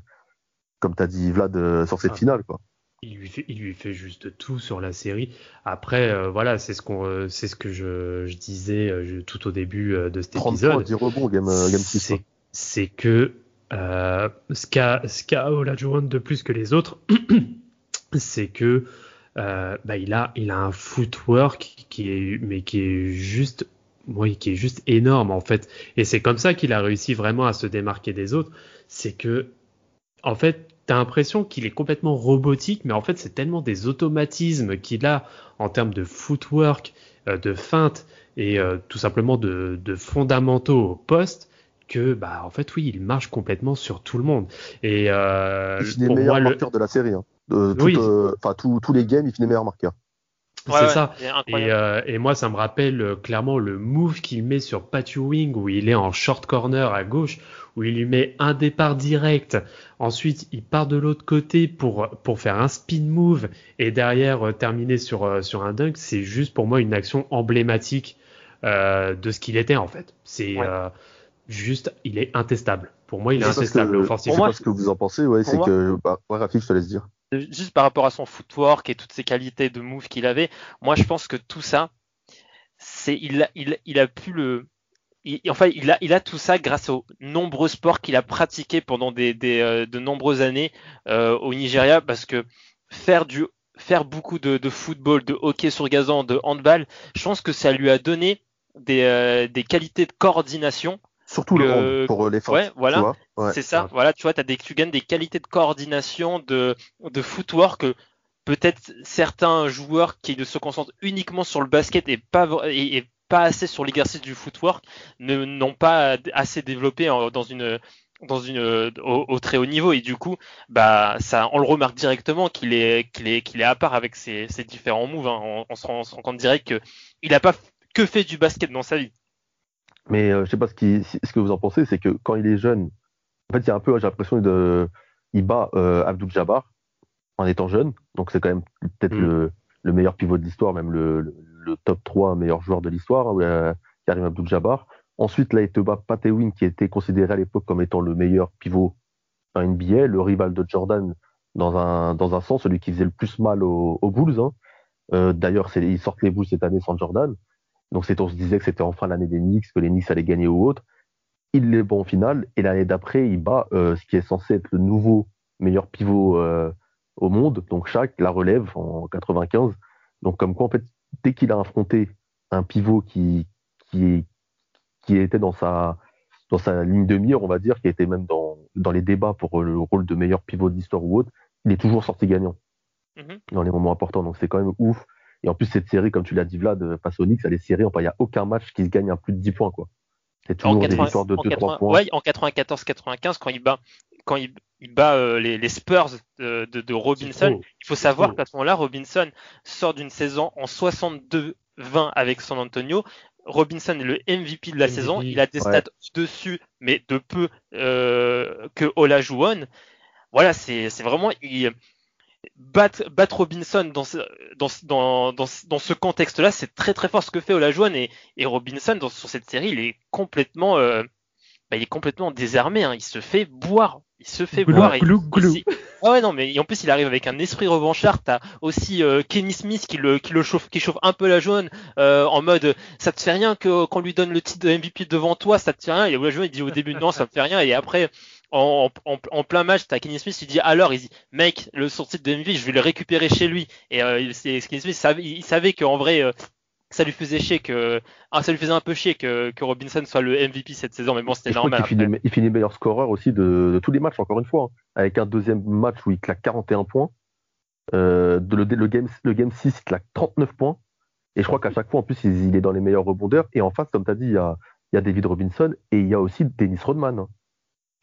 Speaker 1: comme as dit Vlad euh, sur cette ah. finale, quoi.
Speaker 2: Il lui, fait, il lui fait juste tout sur la série. Après, voilà, c'est ce qu'on, c'est ce que je, je disais tout au début de cet 30 épisode.
Speaker 1: Points, 10 rebonds, game, game 6.
Speaker 2: C'est que euh, ce qu'a Olajuwon de plus que les autres, c'est que euh, bah, il a il a un footwork qui est mais qui est juste oui, qui est juste énorme en fait. Et c'est comme ça qu'il a réussi vraiment à se démarquer des autres. C'est que en fait, t'as l'impression qu'il est complètement robotique, mais en fait, c'est tellement des automatismes qu'il a en termes de footwork, euh, de feinte et euh, tout simplement de, de fondamentaux au poste que bah en fait oui il marche complètement sur tout le monde et euh,
Speaker 1: il finit meilleur marqueur de la série hein. Euh, enfin tous les games il finit meilleur marqueur
Speaker 2: c'est ça. Et, euh, et, moi, ça me rappelle euh, clairement le move qu'il met sur Patty Wing où il est en short corner à gauche, où il lui met un départ direct. Ensuite, il part de l'autre côté pour pour faire un spin move et derrière terminer sur sur un dunk. C'est juste pour moi une action emblématique de ce qu'il était en fait. C'est juste, il est intestable. Pour moi, il est intestable.
Speaker 1: Je sais pas ce que vous en pensez, ouais, c'est que, bah, ouais, Rafik, je te laisse dire.
Speaker 3: Juste par rapport à son footwork et toutes ses qualités de move qu'il avait, moi, je pense que tout ça, c'est, il, il, il a pu le, enfin, il a, il a tout ça grâce aux nombreux sports qu'il a pratiqués pendant des, des euh, de nombreuses années euh, au Nigeria, parce que faire du, faire beaucoup de, de, football, de hockey sur gazon, de handball, je pense que ça lui a donné des, euh, des qualités de coordination
Speaker 1: Surtout le pour euh, les
Speaker 3: Ouais, voilà. c'est ça. Voilà, tu vois, as des, tu gagnes des qualités de coordination, de, de footwork. Peut-être certains joueurs qui ne se concentrent uniquement sur le basket et pas, et, pas assez sur l'exercice du footwork ne n'ont pas assez développé dans une dans une au, très haut niveau et du coup bah ça on le remarque directement qu'il est qu'il est qu'il est à part avec ses, ses différents moves hein. on, se rend, on, se rend, compte direct que il a pas que fait du basket dans sa vie
Speaker 1: mais euh, je sais pas ce, qui, ce que vous en pensez, c'est que quand il est jeune, en fait, il y a un peu, j'ai l'impression de, il bat euh, Abdul Jabbar en étant jeune, donc c'est quand même peut-être mm. le, le, meilleur pivot de l'histoire, même le, le, top 3 meilleur joueur de l'histoire, euh, Karim Abdul Jabbar. Ensuite, là, il te bat Pat Ewing, qui était considéré à l'époque comme étant le meilleur pivot en NBA, le rival de Jordan dans un, dans un sens, celui qui faisait le plus mal aux, Bulls. Hein. Euh, D'ailleurs, ils sortent les Bulls cette année sans Jordan. Donc on se disait que c'était enfin l'année des Knicks, que les Knicks allaient gagner ou autre. Il est bon au final, et l'année d'après, il bat euh, ce qui est censé être le nouveau meilleur pivot euh, au monde, donc Shaq la relève en 95. Donc comme quoi, en fait, dès qu'il a affronté un pivot qui, qui, qui était dans sa, dans sa ligne de mire, on va dire, qui était même dans, dans les débats pour le rôle de meilleur pivot de l'histoire ou autre, il est toujours sorti gagnant mm-hmm. dans les moments importants. Donc c'est quand même ouf et en plus, cette série, comme tu l'as dit, Vlad, face aux Knicks, elle est serrée. il n'y a aucun match qui se gagne à plus de 10 points, quoi. C'est toujours des histoires de 2-3 points.
Speaker 3: Ouais, en 94-95, quand il bat, quand il, bat euh, les, les, Spurs de, de, de Robinson, il faut savoir qu'à ce moment-là, Robinson sort d'une saison en 62-20 avec San Antonio. Robinson est le MVP de la saison. Il a des stats dessus, mais de peu euh, que Olajuwon. Voilà, c'est vraiment. Il, battre, Robinson dans ce, dans, dans, dans, dans ce contexte-là, c'est très très fort ce que fait Olajuwon et, et Robinson dans, sur cette série, il est complètement, euh, bah, il est complètement désarmé. Hein. Il se fait boire, il se fait.
Speaker 2: Glou, glou.
Speaker 3: Ah ouais non mais en plus il arrive avec un esprit revanchard. T'as aussi euh, Kenny Smith qui le qui le chauffe, qui chauffe un peu la jaune euh, en mode ça te fait rien que qu'on lui donne le titre de MVP devant toi, ça te fait rien. Et Olajuwon il dit au début non ça me fait rien et après en, en, plein match, t'as Kenny Smith, il dit alors, il dit, mec, le sorti de MVP, je vais le récupérer chez lui. Et euh, Kenny Smith, il savait, il savait qu'en vrai, euh, ça lui faisait chier que, ah, ça lui faisait un peu chier que, que Robinson soit le MVP cette saison, mais bon, c'était normal.
Speaker 1: Il finit, il finit, meilleur scoreur aussi de, de, tous les matchs, encore une fois, hein. avec un deuxième match où il claque 41 points. Euh, de le, le, game, le game 6, il claque 39 points. Et je crois qu'à chaque fois, en plus, il, est dans les meilleurs rebondeurs. Et en face, comme tu as dit, il y a, il y a David Robinson et il y a aussi Dennis Rodman. Hein.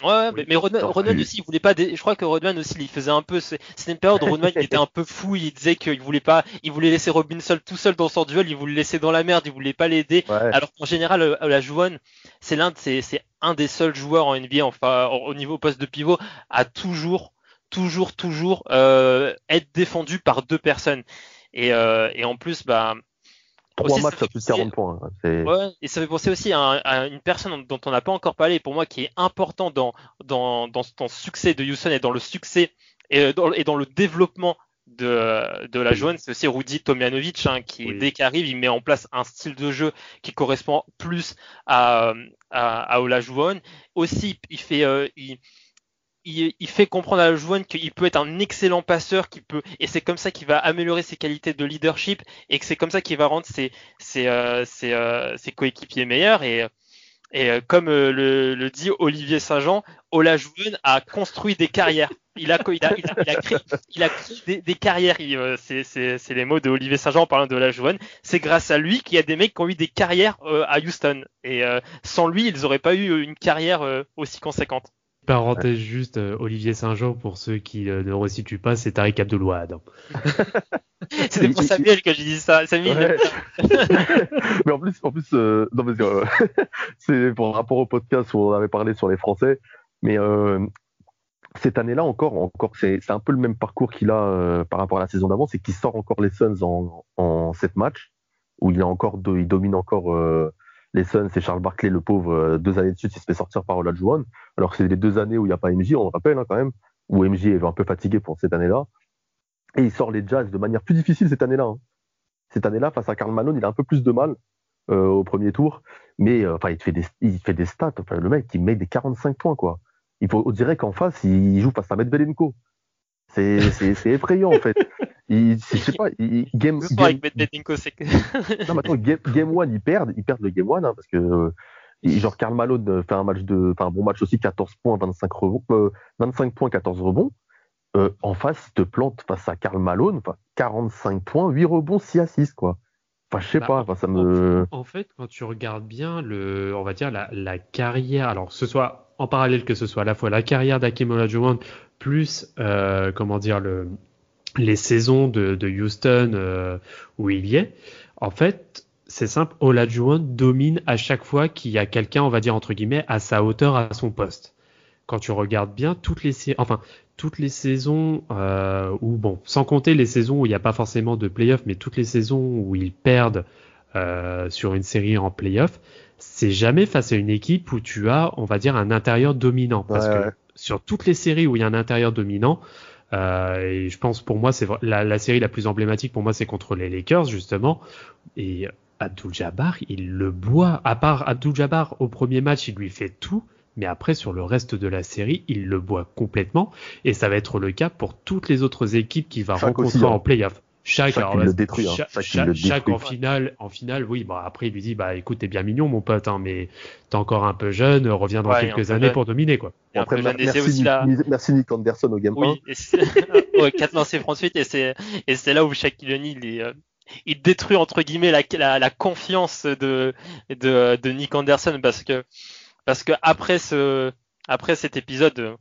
Speaker 3: Ouais, mais, Rodman, aussi, il voulait pas. Je crois que Rodman aussi, il faisait un peu. C'était une période où Rodman il était un peu fou. Il disait qu'il voulait pas. Il voulait laisser Robinson tout seul dans son duel. Il voulait le laisser dans la merde. Il voulait pas l'aider. Alors qu'en général, euh, la Jouane, c'est l'un de c'est un des seuls joueurs en NBA, enfin au niveau poste de pivot, à toujours, toujours, toujours euh, être défendu par deux personnes. Et, euh, et en plus, bah,
Speaker 1: Trois matchs à plus de 40 points.
Speaker 3: Hein, ouais, et ça fait penser aussi à, une personne dont on n'a pas encore parlé, pour moi, qui est important dans, dans, dans, dans, le succès de Houston et dans le succès et dans, et dans le développement de, de la Joanne, c'est aussi Rudy Tomjanovic, hein, qui dès qu'il arrive, il met en place un style de jeu qui correspond plus à, à, à Olajuwon. Aussi, il fait, euh, il, il, fait comprendre à Jouan qu'il peut être un excellent passeur, qui peut, et c'est comme ça qu'il va améliorer ses qualités de leadership, et que c'est comme ça qu'il va rendre ses, ses, euh, euh, coéquipiers meilleurs. Et, euh, comme le, dit Olivier Saint-Jean, Olajuwon a construit des carrières. Il a, créé, des carrières. C'est les mots de Olivier Saint-Jean en parlant de Olajuwon. C'est grâce à lui qu'il y a des mecs qui ont eu des carrières à Houston. Et sans lui, ils n'auraient pas eu une carrière aussi conséquente.
Speaker 2: Parenthèse juste, euh, Olivier Saint-Jean, pour ceux qui euh, ne resituent pas, c'est Tariq Abdelouad.
Speaker 3: C'était pour Samuel que j'ai dit ça. Samuel.
Speaker 1: mais en plus, en plus euh, non, c'est pour rapport au podcast où on avait parlé sur les Français. Mais cette année-là encore, encore c'est un peu le même parcours qu'il a par rapport à la saison d'avant, c'est qu'il sort encore les Suns en, en 7 matchs, où il, a encore il domine encore les Suns, c'est Charles Barkley, le pauvre, euh, deux années de suite, il se fait sortir par Olajuwon. Alors que c'est les deux années où il n'y a pas MJ, on le rappelle hein, quand même, où MJ est un peu fatigué pour cette année-là. Et il sort les Jazz de manière plus difficile cette année-là. Hein. Cette année-là, face à Karl Malone, il a un peu plus de mal euh, au premier tour, mais euh, il fait des, il fait des stats. Le mec, il met des 45 points, quoi. Il faut, on dirait qu'en face, il joue face à Medvedenko. C'est effrayant, en fait. Il, je sais pas, il, game, game... Avec non, mais attends, game, game one, ils perdent, ils perdent le game one, hein, parce que, genre, Karl Malone fait un match de, fait un bon match aussi, 14 points, 25 rebonds, euh, 25 points, 14 rebonds. Euh, en face, il te plante face à Karl Malone, enfin, 45 points, 8 rebonds, 6 à 6, quoi. Enfin, je sais bah, pas, enfin, ça me.
Speaker 2: En fait, quand tu regardes bien le, on va dire la, la carrière, alors ce soit en parallèle que ce soit à la fois la carrière d'Akim Olajuwon plus, euh, comment dire le, les saisons de, de Houston euh, où il y est, en fait, c'est simple, Olajuwon domine à chaque fois qu'il y a quelqu'un, on va dire entre guillemets, à sa hauteur, à son poste. Quand tu regardes bien toutes les enfin toutes les saisons euh, où bon, sans compter les saisons où il n'y a pas forcément de playoff, mais toutes les saisons où ils perdent euh, sur une série en playoff, c'est jamais face à une équipe où tu as, on va dire, un intérieur dominant. Parce que sur toutes les séries où il y a un intérieur dominant, et je pense pour moi, c'est la, la, série la plus emblématique pour moi, c'est contre les Lakers justement. Et Abdul Jabbar, il le boit. À part Abdul Jabbar au premier match, il lui fait tout. Mais après, sur le reste de la série, il le boit complètement. Et ça va être le cas pour toutes les autres équipes qu'il va rencontrer hein. en playoff.
Speaker 1: Chaque, chaque, le détruit, hein.
Speaker 2: chaque, en finale, en finale, oui. Bah après, il lui dit, bah écoute, t'es bien mignon, mon pote, hein, mais t'es encore un peu jeune, reviens dans quelques années pour dominer, quoi.
Speaker 1: après, merci, merci Nick Anderson au game
Speaker 3: oui, ouais, 4 lancers francs suite, et c'est et c'est là où Shaquille O'Neal il, euh, il détruit entre guillemets la, la, la confiance de, de de Nick Anderson parce que parce que après ce après cet épisode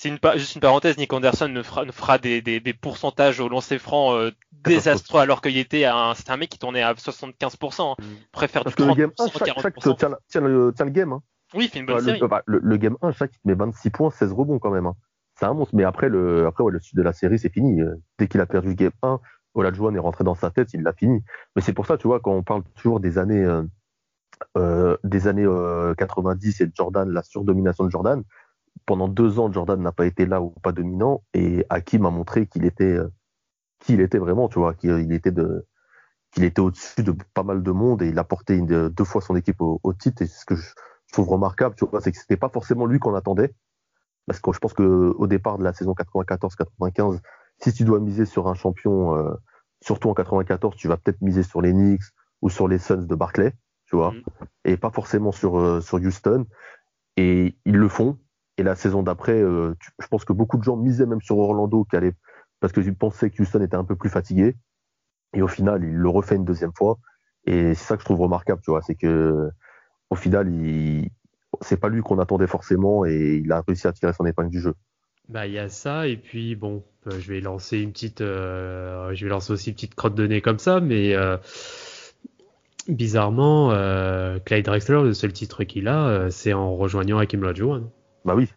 Speaker 3: c'est une, juste une parenthèse, Nick Anderson ne fera, ne fera des, des, des, pourcentages au lancer franc euh, désastreux alors qu'il était un, un mec qui tournait à 75%. Hein. Mm. Préfère
Speaker 1: Parce du 30%, que le game 1, chaque, tient, le, tient le game. Hein.
Speaker 3: Oui, il fait une bonne
Speaker 1: série. Le, le, game 1, chaque il met 26 points, 16 rebonds quand même. Hein. C'est un monstre. Mais après, le, après ouais, le sud de la série, c'est fini. Euh, dès qu'il a perdu le game 1, Olajuwon est rentré dans sa tête, il l'a fini. Mais c'est pour ça, tu vois, quand on parle toujours des années, euh, euh des années euh, 90 et de Jordan, la surdomination de Jordan, pendant deux ans, Jordan n'a pas été là ou pas dominant, et Hakim a montré qu'il était, euh, qui il était vraiment, tu vois, qu'il était de, qu'il était au-dessus de pas mal de monde et il a porté une, deux fois son équipe au, titre. Et ce que je, trouve remarquable, tu vois, c'est que c'était pas forcément lui qu'on attendait. Parce que je pense que au départ de la saison 94-95, si tu dois miser sur un champion, euh, surtout en 94, tu vas peut-être miser sur les Knicks ou sur les Suns de Barclay, tu vois, mm. et pas forcément sur, euh, sur Houston. Et ils le font. Et la saison d'après, euh, je pense que beaucoup de gens misaient même sur Orlando, qui allait, parce qu'ils pensaient que Houston était un peu plus fatigué. Et au final, il le refait une deuxième fois. Et c'est ça que je trouve remarquable, tu vois, c'est que au final, il c'est pas lui qu'on attendait forcément et il a réussi à tirer son épingle du jeu.
Speaker 2: Bah il y a ça et puis bon, euh, je vais lancer une petite, euh, je vais lancer aussi une petite crotte de nez comme ça, mais bizarrement, euh, Clyde Drexler, le seul titre qu'il a, c'est en rejoignant Hakim Olajuwon.
Speaker 1: Bah oui,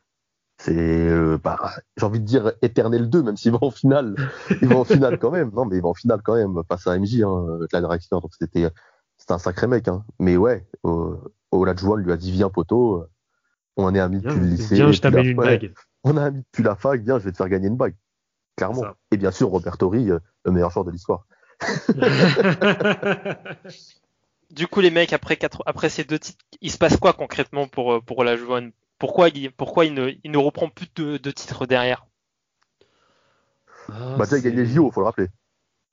Speaker 1: c'est, euh, bah, j'ai envie de dire éternel 2, même s'il va en finale. Il va en finale quand même. Non, mais il va en finale quand même, face à MJ, hein, Clyde Drexler. Donc c'était, c'était un sacré mec. Hein. Mais ouais, euh, Olajuwon lui a dit viens poteau, on en est amis depuis le lycée.
Speaker 2: Viens, je t'amène une
Speaker 1: ouais,
Speaker 2: bague.
Speaker 1: On a un ami depuis la fac, viens, je vais te faire gagner une bague. Clairement. Et bien sûr, Roberto Ri, euh, le meilleur joueur de l'histoire.
Speaker 3: Du coup, les mecs, après, quatre, après ces deux titres, il se passe quoi concrètement pour, euh, pour la Joanne Pourquoi, il, pourquoi il, ne, il ne reprend plus de, de titres derrière
Speaker 2: Ah,
Speaker 1: bah, déjà, il gagne les JO, faut le rappeler.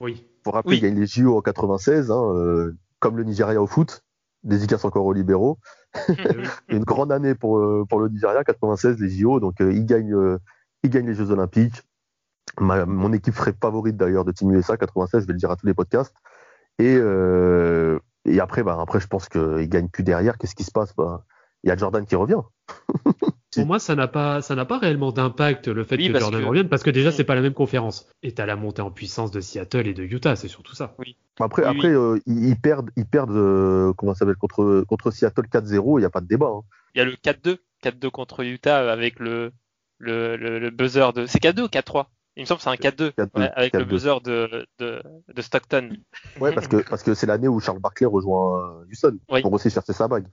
Speaker 2: Oui.
Speaker 1: Faut rappeler,
Speaker 3: Oui.
Speaker 1: il gagne les JO en 96, hein, euh, comme le Nigeria au foot. Dédicace encore aux libéraux. Une grande année pour, euh, pour le Nigeria, 96, les JO. Donc, euh, il, gagne, euh, il gagne les Jeux Olympiques. Ma- mon équipe serait favorite d'ailleurs de Team USA, 96, je vais le dire à tous les podcasts. Et, euh, et après, bah, après, je pense qu'il gagne plus derrière. Qu'est-ce qui se passe? Bah, Il y a Jordan qui revient.
Speaker 2: Pour moi, ça n'a pas, ça n'a pas réellement d'impact le fait
Speaker 3: Oui,
Speaker 2: que Jordan
Speaker 3: que-
Speaker 2: revienne, parce que déjà
Speaker 3: Mm.
Speaker 2: c'est pas la même conférence. Et t'as la montée en puissance de Seattle et de Utah, c'est surtout ça.
Speaker 1: Après,
Speaker 3: Oui,
Speaker 1: après euh, ils, perdent, ils perdent euh, comment ça s'appelle, contre, contre Seattle 4-0, il n'y a pas de débat. hein.
Speaker 3: Il y a le 4-2, 4-2 contre Utah avec le, le, le, le buzzer de. C'est 4-2 ou 4-3 Il me semble que c'est un 4-2,
Speaker 1: 4-2,
Speaker 3: ouais, avec le
Speaker 1: 4-2.
Speaker 3: buzzer de, de, de Stockton.
Speaker 1: Ouais, parce que parce que c'est l'année où Charles Barkley rejoint euh, Houston
Speaker 3: Oui.
Speaker 1: pour aussi chercher sa bague.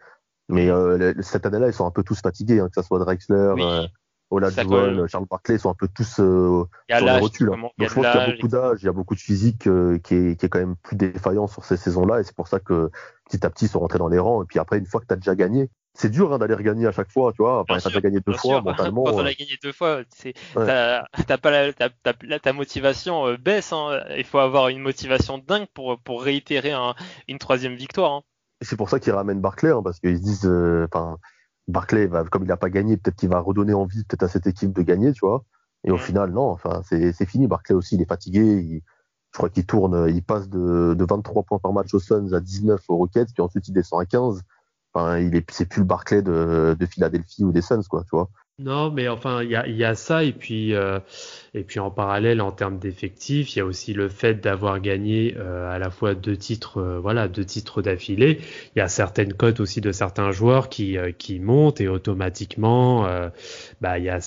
Speaker 1: Mais euh, cette année-là, ils sont un peu tous fatigués, hein, que ce soit Drexler,
Speaker 3: Oui.
Speaker 1: euh, Olajuwon,
Speaker 3: colle.
Speaker 1: Charles Barkley, ils sont un peu tous euh, sur les rotules. hein. Donc je pense
Speaker 3: il y a
Speaker 1: qu'il y a beaucoup d'âge, il y a beaucoup de physique euh, qui, est, qui est quand même plus défaillant sur ces saisons-là, et c'est pour ça que petit à petit ils sont rentrés dans les rangs. Et puis après, une fois que tu as déjà gagné, c'est dur hein, d'aller regagner à chaque fois, tu vois. Enfin, t'as déjà gagné deux fois,
Speaker 3: sûr.
Speaker 1: mentalement.
Speaker 3: Quand on
Speaker 1: euh,
Speaker 3: a gagné deux fois, c'est-
Speaker 1: Ouais.
Speaker 3: t'as t'as pas la, t'as- t'as- là, ta motivation euh, baisse. hein. Il faut avoir une motivation dingue pour, pour réitérer un- une troisième victoire. hein.
Speaker 1: C'est pour ça qu'ils ramènent Barclay, hein, parce qu'ils se disent, euh, enfin, Barclay, va, comme il n'a pas gagné, peut-être qu'il va redonner envie peut-être à cette équipe de gagner, tu vois. Et au final, non, enfin, c'est c'est fini. Barclay aussi, il est fatigué. il- je crois qu'il tourne, il passe de, de 23 points par match aux Suns à 19 aux Rockets, puis ensuite il descend à 15. Enfin, il est, c'est plus le Barclay de, de Philadelphie ou des Suns, quoi, tu vois.
Speaker 2: Non, mais enfin, il y y a ça, et puis, euh, et puis en parallèle, en termes d'effectifs, il y a aussi le fait d'avoir gagné euh, à la fois deux titres, euh, voilà, deux titres d'affilée. Il y a certaines cotes aussi de certains joueurs qui, euh, qui montent, et automatiquement, bah, il y a,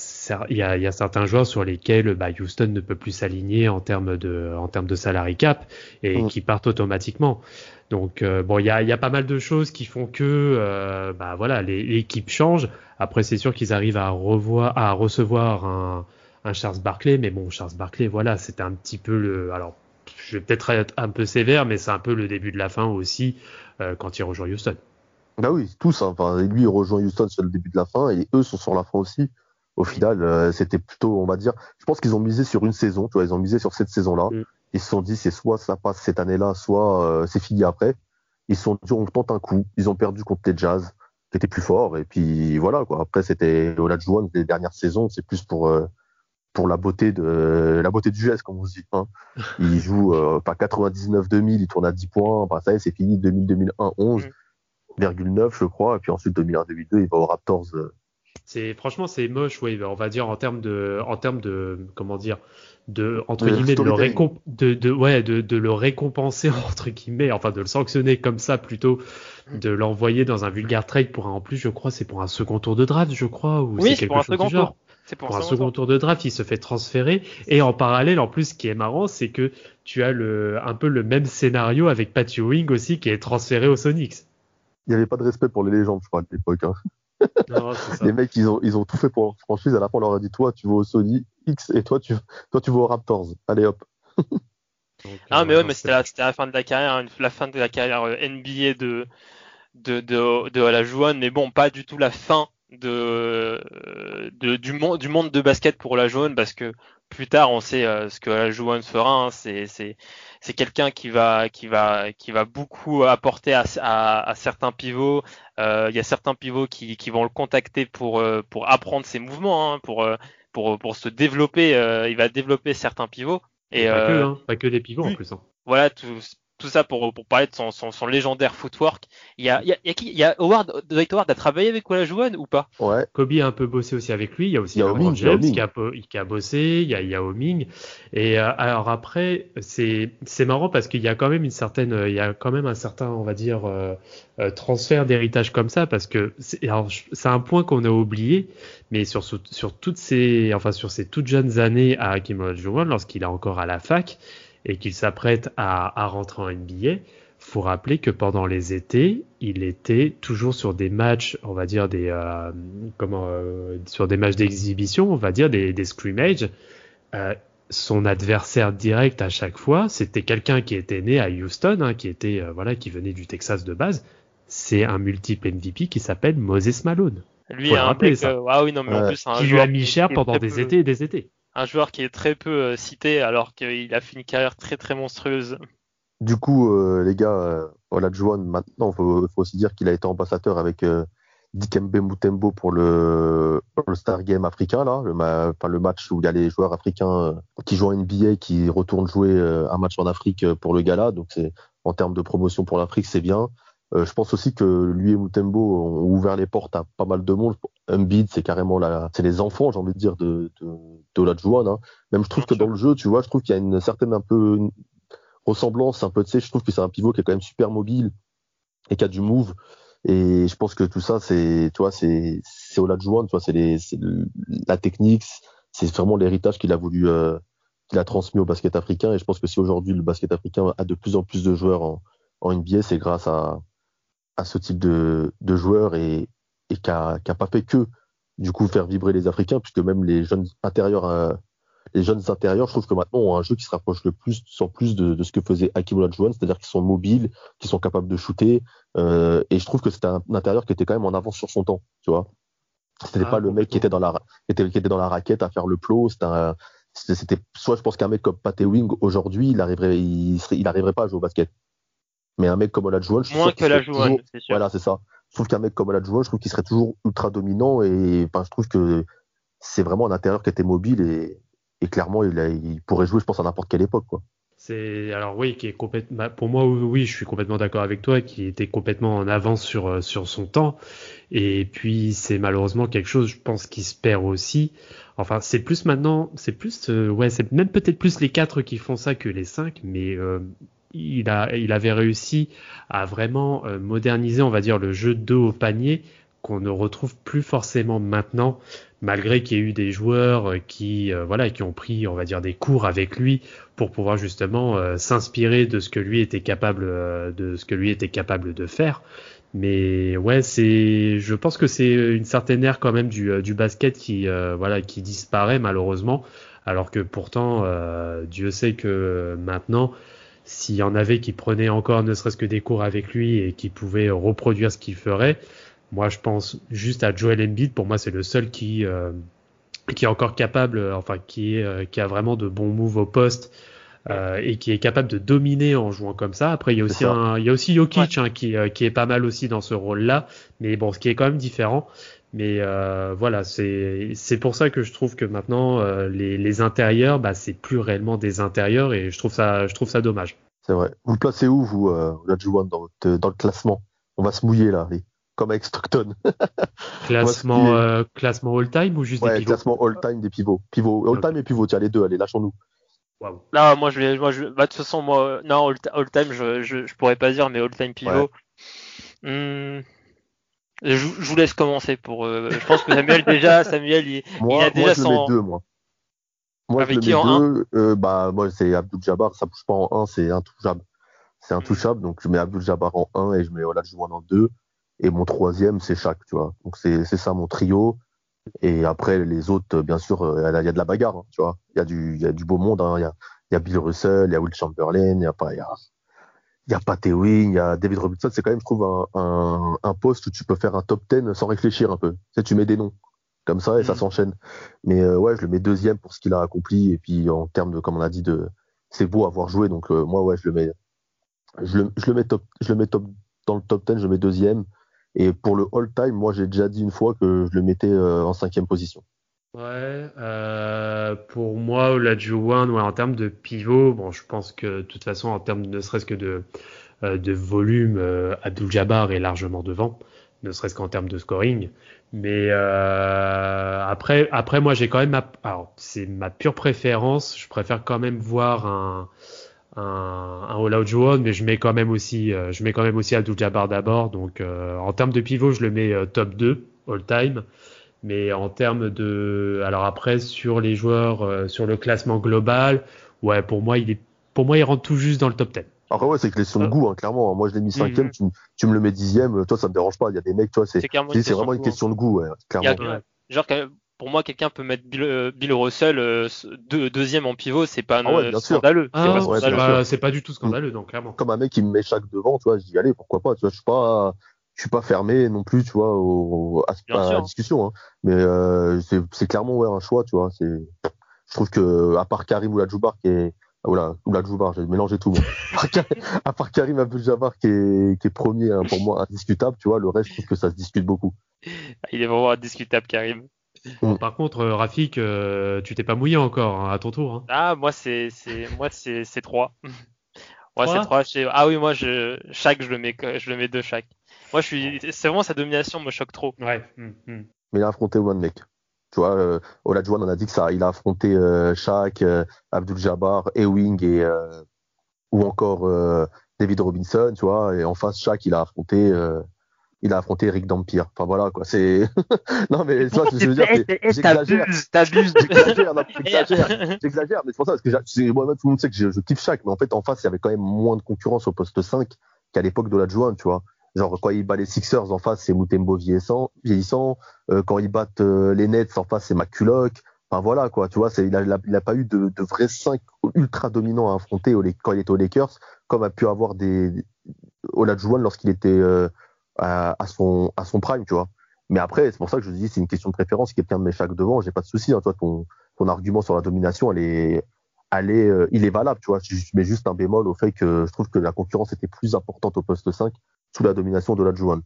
Speaker 2: il y a, il y a certains joueurs sur lesquels bah, Houston ne peut plus s'aligner en termes de, en termes de salary cap, et
Speaker 1: Mm.
Speaker 2: qui partent automatiquement. Donc euh, bon, il y a, y a pas mal de choses qui font que euh, bah voilà, l'équipe change. Après, c'est sûr qu'ils arrivent à revoir, à recevoir un, un Charles Barkley, mais bon, Charles Barkley, voilà, c'était un petit peu le. Alors, je vais peut-être être un peu sévère, mais c'est un peu le début de la fin aussi euh, quand il rejoint Houston.
Speaker 1: Bah oui, tous. hein. Enfin, lui, il rejoint Houston sur le début de la fin, et eux sont sur la fin aussi. Au final, euh, c'était plutôt, on va dire, je pense qu'ils ont misé sur une saison, tu vois, ils ont misé sur cette saison-là.
Speaker 2: Mm.
Speaker 1: Ils se sont dit, c'est soit ça passe cette année-là, soit euh, c'est fini après. Ils se sont dit, on tente un coup. Ils ont perdu contre les Jazz, qui étaient plus forts, et puis voilà, quoi. Après, c'était Olajuwon, les dernières saisons, c'est plus pour, euh, pour la beauté de, la beauté du geste, comme on se dit. Hein. Il joue, euh, pas 99-2000, il tourne à 10 points, bah, ça y est, c'est fini, 2000-2001, 11.
Speaker 3: Mm.
Speaker 1: 9 je crois, et puis ensuite 2001-2002, il va aux Raptors. euh,
Speaker 2: C'est franchement c'est moche, oui, on va dire en termes de, en termes de, comment dire, de entre
Speaker 1: De
Speaker 2: guillemets de le, récomp- de, de ouais de, de le récompenser entre guillemets, enfin de le sanctionner comme ça plutôt, de l'envoyer dans un vulgaire trade pour un, en plus je crois c'est pour un second tour de draft je crois ou
Speaker 3: Oui,
Speaker 2: c'est quelque
Speaker 3: pour un
Speaker 2: chose
Speaker 3: second
Speaker 2: du genre.
Speaker 3: tour. C'est pour,
Speaker 2: Pour un
Speaker 3: second tour.
Speaker 2: de draft, il se fait transférer. Et en parallèle, en plus, ce qui est marrant, c'est que tu as le, un peu le même scénario avec Pat Ewing aussi, qui est transféré aux Sonics.
Speaker 1: Il n'y avait pas de respect pour les légendes, je crois, à l'époque. hein.
Speaker 2: Non, ça.
Speaker 1: Les mecs, ils ont, ils ont tout fait pour leur franchise. À la fin, on leur a dit, toi, tu vas au Sony X et toi, tu, toi, tu vas aux Raptors. Allez, hop.
Speaker 2: Donc,
Speaker 3: Ah,
Speaker 2: euh,
Speaker 3: mais ouais,
Speaker 2: non,
Speaker 3: mais c'était la, fin de la carrière, hein, la fin de la carrière euh, NBA de, de, de, de la Jouane, mais bon, pas du tout la fin de, de du, monde, du monde de basket pour la Jouane, parce que plus tard, on sait euh, ce que la Jouane fera. hein, c'est, c'est, c'est quelqu'un qui va, qui va, qui va beaucoup apporter à, à, à certains pivots. Euh, Il y a certains pivots qui, qui vont le contacter pour, euh, pour apprendre ses mouvements, hein, pour, euh, pour, pour se développer. euh, il va développer certains pivots. Et
Speaker 2: pas, que,
Speaker 3: euh,
Speaker 2: hein, pas que des pivots en plus. hein.
Speaker 3: voilà, tout, tout ça pour, pour parler de son, son, son légendaire footwork. Il y a, il y a, il y a qui? Il y a Howard, Dwight Howard a travaillé avec Olajuwon ou pas?
Speaker 1: Ouais.
Speaker 2: Kobe a un peu bossé aussi avec lui. Il y a aussi
Speaker 1: Yao
Speaker 2: LeBron
Speaker 1: Ming,
Speaker 2: James qui a, qui a bossé. Il y a Yao Ming. Et euh, alors après, c'est c'est marrant parce qu'il y a quand même une certaine, il y a quand même un certain, on va dire, euh, euh, transfert d'héritage comme ça parce que c'est alors, je- c'est un point qu'on a oublié, mais sur sur toutes ces, enfin sur ces toutes jeunes années à Hakim Olajuwon, lorsqu'il est encore à la fac et qu'il s'apprête à, à rentrer en NBA, faut rappeler que pendant les étés, il était toujours sur des matchs, on va dire des euh, comment euh, sur des matchs d'exhibition, on va dire des, des scrimmages. Euh, son adversaire direct à chaque fois, c'était quelqu'un qui était né à Houston, hein, qui était euh, voilà, qui venait du Texas de base. C'est un multiple MVP qui s'appelle Moses Malone,
Speaker 3: Lui,
Speaker 2: Faut le
Speaker 3: un
Speaker 2: rappeler,
Speaker 3: mec,
Speaker 2: ça.
Speaker 3: euh, ah oui, non, mais en
Speaker 1: Ouais.
Speaker 3: plus, un
Speaker 2: qui lui a mis cher pendant des
Speaker 3: peu-
Speaker 2: étés et des étés.
Speaker 3: Un joueur qui est très peu euh, cité alors qu'il a fait une carrière très très monstrueuse.
Speaker 1: Du coup, euh, les gars, euh, Olajuwon, maintenant, il faut, aussi dire qu'il a été ambassadeur avec euh, Dikembe Mutombo pour le All-Star Game africain, là, le, le match où il y a les joueurs africains qui jouent en NBA, qui retournent jouer un match en Afrique pour le gala. Donc, en termes de promotion pour l'Afrique, c'est bien. Je pense aussi que lui et Mutombo ont ouvert les portes à pas mal de monde. Embiid, c'est carrément la, c'est les enfants, j'ai envie de dire, de, de, hein. Même je trouve que dans le jeu, tu vois, je trouve qu'il y a une certaine un peu une ressemblance, un peu, tu sais, je trouve que c'est un pivot qui est quand même super mobile et qui a du move. Et je pense que tout ça, c'est, tu vois, c'est, c'est Olajuwon, tu vois, c'est les, c'est le- la technique, c'est vraiment l'héritage qu'il a voulu, euh, qu'il a transmis au basket africain. Et je pense que si aujourd'hui le basket africain a de plus en plus de joueurs en, en NBA, c'est grâce à, à ce type de, de joueurs et, et qui a, qui a pas fait que, du coup, faire vibrer les Africains, puisque même les jeunes intérieurs, euh, les jeunes intérieurs, je trouve que maintenant ont un jeu qui se rapproche le plus, sans plus de, de ce que faisait Hakim Olajuwon, c'est-à-dire qu'ils sont mobiles, qu'ils sont capables de shooter, euh, et je trouve que c'était un, intérieur qui était quand même en avance sur son temps, tu vois. C'était
Speaker 2: Ah,
Speaker 1: pas le mec qui était dans la, qui était, qui était dans la raquette à faire le plot, c'était un- c'était, c'était- soit je pense qu'un mec comme Pat Wing aujourd'hui, il arriverait, il, serait, il arriverait pas à jouer au basket. Mais un mec comme Olajuwon,
Speaker 3: Moins que c'est sûr.
Speaker 1: voilà, c'est ça. Je trouve qu'un mec comme Olajuwon, je trouve qu'il serait toujours ultra dominant et je trouve que c'est vraiment un intérieur qui était mobile et, clairement il, pourrait jouer, je pense, à n'importe quelle époque.
Speaker 2: C'est alors oui, qui est bah, pour moi, oui, je suis complètement d'accord avec toi, qui était complètement en avance sur euh, sur son temps. Et puis c'est malheureusement quelque chose, je pense, qui se perd aussi. Enfin, c'est plus maintenant, c'est plus, euh, ouais, c'est même peut-être plus les quatre qui font ça que les cinq, mais euh, il a, avait réussi à vraiment euh, moderniser, on va dire, le jeu de au panier qu'on ne retrouve plus forcément maintenant, malgré qu'il y ait eu des joueurs euh, qui, euh, voilà, qui ont pris, on va dire, des cours avec lui pour pouvoir justement s'inspirer de ce que lui était capable, de ce que lui était capable de faire. Mais ouais, c'est, je pense que c'est une certaine ère quand même du, du basket qui, voilà, qui disparaît malheureusement, alors que pourtant, Dieu sait que maintenant, s'il y en avait qui prenaient encore ne serait-ce que des cours avec lui et qui pouvaient reproduire ce qu'il ferait, moi je pense juste à Joel Embiid. Pour moi, c'est le seul qui euh, qui est encore capable, euh, enfin qui est euh, qui a vraiment de bons moves au poste. euh, et qui est capable de dominer en jouant comme ça. Après, il y a aussi un, il y a aussi Jokic hein, qui, euh, qui est pas mal aussi dans ce rôle-là, mais bon, ce qui est quand même différent. Mais euh, voilà, c'est c'est pour ça que je trouve que maintenant euh, les, les intérieurs, bah, c'est plus réellement des intérieurs et je trouve ça je trouve ça dommage.
Speaker 1: C'est vrai. Vous le placez où, vous, euh, dans, votre- dans le classement? On va se mouiller là, allez. comme avec Stockton.
Speaker 2: Classement euh, classement all time ou juste des
Speaker 1: ouais,
Speaker 2: pivots?
Speaker 1: classement all-time des pivots. Pivot, all-time et pivot, tiens, les deux, allez, lâchons-nous.
Speaker 3: Là, moi, je vais, moi, je, bah, de toute façon, moi, non, all, all time, je, je, je pourrais pas dire, mais all time pivot. Hmm, je, je vous laisse commencer pour. euh, je pense que Samuel déjà, Samuel, il,
Speaker 1: Moi,
Speaker 3: il a
Speaker 1: moi
Speaker 3: déjà
Speaker 1: je le
Speaker 3: son.
Speaker 1: mets deux, moi. Moi,
Speaker 3: Avec
Speaker 1: je le mets
Speaker 3: en
Speaker 1: deux. Euh, bah, moi, c'est Abdul Jabbar, ça bouge pas en un, c'est intouchable. C'est
Speaker 3: Mm.
Speaker 1: intouchable, donc je mets Abdul Jabbar en un et je mets Olajuwon en deux. Et mon troisième, c'est Shaq, tu vois. Donc c'est c'est ça mon trio. Et après, les autres, euh, bien sûr, euh, il y a de la bagarre, hein, tu vois. Il y, a du- il y a du beau monde, hein. il y, a, il y a Bill Russell, il y a Will Chamberlain, il y a pas, il y a, il y a Pat Ewing, il y a David Robinson. C'est quand même, je trouve, un, un, un poste où tu peux faire un top 10 sans réfléchir un peu. Tu sais, tu mets des noms comme ça et ça
Speaker 3: Mm.
Speaker 1: s'enchaîne. Mais euh, ouais, je le mets deuxième pour ce qu'il a accompli. Et puis en termes de, comme on a dit, de c'est beau avoir joué. Donc euh, moi, ouais, je le mets, je le, je le mets top, je le mets top dans le top 10, je le mets deuxième. Et pour le all-time, moi, j'ai déjà dit une fois que je le mettais euh, en cinquième position.
Speaker 2: Ouais, euh, pour moi, Olajuwon, ouais, en termes de pivot, bon, je pense que de toute façon, en termes ne serait-ce que de, euh, de volume, euh, Abdul-Jabbar est largement devant, ne serait-ce qu'en termes de scoring. Mais euh, après, après, moi, j'ai quand même ma, alors c'est ma pure préférence. Je préfère quand même voir un un, un Olajuwon, mais je mets quand même aussi, euh, je mets quand même aussi Abdul-Jabbar d'abord. Donc, euh, en termes de pivot, je le mets top 2 all time. Mais en termes de, alors après sur les joueurs, euh, sur le classement global, ouais, pour moi, il est, pour moi, il rentre tout juste dans le top 10.
Speaker 1: Après, ouais, c'est question de goût, hein, clairement. Moi, je l'ai mis cinquième,
Speaker 2: Mhm.
Speaker 1: tu, tu me le mets dixième, toi, ça me dérange pas. Il y a des mecs, toi, c'est
Speaker 3: C'est
Speaker 1: vraiment une
Speaker 3: question
Speaker 1: de goût, ouais,
Speaker 3: a-
Speaker 1: clairement.
Speaker 2: Ouais.
Speaker 3: Genre, que- pour moi, quelqu'un peut mettre Bill, euh, Bill Russell euh, deux- deuxième en pivot, c'est pas
Speaker 1: Ah ouais,
Speaker 3: scandaleux.
Speaker 2: Ah,
Speaker 3: c'est pas
Speaker 1: ouais, bien
Speaker 2: pas, c'est pas du tout scandaleux, donc clairement.
Speaker 1: Comme un mec qui me met chaque devant, tu vois, je dis, allez, pourquoi pas, tu vois, je suis pas, je suis pas fermé non plus, tu vois, au, à, la discussion, hein. Mais, euh, c'est clairement, ouais, un choix, tu vois, c'est, je trouve que, à part Karim Oula-Djoubar qui est, ah, oula, Oula-Djoubar, j'ai mélangé tout, moi. à, part Karim, Abdul-Jabbar qui est, qui est premier, hein, pour moi, indiscutable, tu vois, le reste, je trouve que ça se discute beaucoup.
Speaker 3: Il est vraiment indiscutable, Karim.
Speaker 2: Bon, par contre, euh, Rafik, euh, tu t'es pas mouillé encore, hein, à ton tour. Hein.
Speaker 3: Ah, moi, c'est, c'est, moi, c'est, c'est trois. Moi, c'est trois? Ah oui, moi, je, chaque, je le mets, que- je le mets deux chaque. Moi, je suis, c'est vraiment sa domination me choque trop.
Speaker 2: Ouais. hum, hum.
Speaker 1: mais il a affronté one mec. Tu vois, euh, Olajuwon, on a dit que ça, il a affronté euh, Shaq, euh, Abdul Jabbar, Ewing et euh, ou encore euh, David Robinson, tu vois, et en face Shaq, il a affronté euh, il a affronté Eric Dampier. Enfin voilà quoi, c'est non mais tu vois ce que je veux dire, c'est- j'exagère,
Speaker 3: T'abuses,
Speaker 1: j'exagère, j'exagère, mais c'est pour ça parce que moi tout le monde sait que je, je kiffe Shaq, mais en fait en face il y avait quand même moins de concurrence au poste 5 qu'à l'époque d'Olajuwon, tu vois. Genre quand il bat les Sixers en face c'est Mutombo vieillissant, vieillissant. Euh, quand ils battent euh, les Nets en face c'est McCulloch. Enfin voilà quoi, tu vois, il, a, il a- il a pas eu de, de vrais 5 ultra dominants à affronter quand il était aux Lakers, comme a pu avoir des Olajuwon lorsqu'il était euh, à, son à son prime, tu vois. Mais après c'est pour ça que je dis c'est une question de préférence. Quelqu'un me met chaque devant, j'ai pas de souci. Hein, toi ton ton argument sur la domination, elle est elle est, il est valable, tu vois. Je mets juste un bémol au fait que je trouve que la concurrence était plus importante au poste 5 sous la domination de la Juan.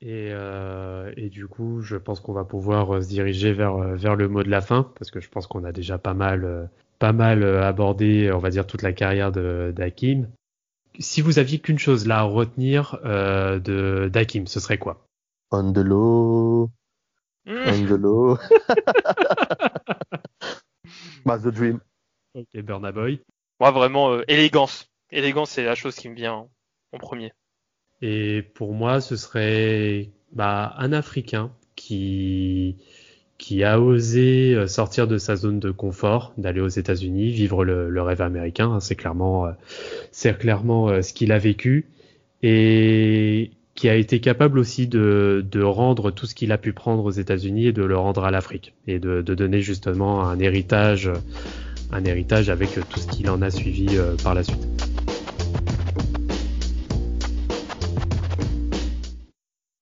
Speaker 2: Et, euh, et du coup, je pense qu'on va pouvoir euh, se diriger vers, euh, vers le mot de la fin, parce que je pense qu'on a déjà pas mal, euh, pas mal abordé, on va dire, toute la carrière de- d'Hakim. Si vous aviez qu'une chose là à retenir euh, de d'Hakim, ce serait quoi?
Speaker 1: On the low,
Speaker 3: Mmh.
Speaker 1: on the low. bah, the dream.
Speaker 2: Ok, Burna Boy.
Speaker 3: Moi, vraiment, euh, élégance. Élégance, c'est la chose qui me vient en, en premier.
Speaker 2: Et pour moi, ce serait bah, un Africain qui a osé euh, sortir de sa zone de confort, d'aller aux États-Unis, vivre le, rêve américain. hein, c'est clairement, euh, c'est clairement euh, ce qu'il a vécu et qui a été capable aussi de, rendre tout ce qu'il a pu prendre aux États-Unis et de le rendre à l'Afrique et de, de donner justement un héritage, un héritage avec tout ce qu'il en a suivi par la suite.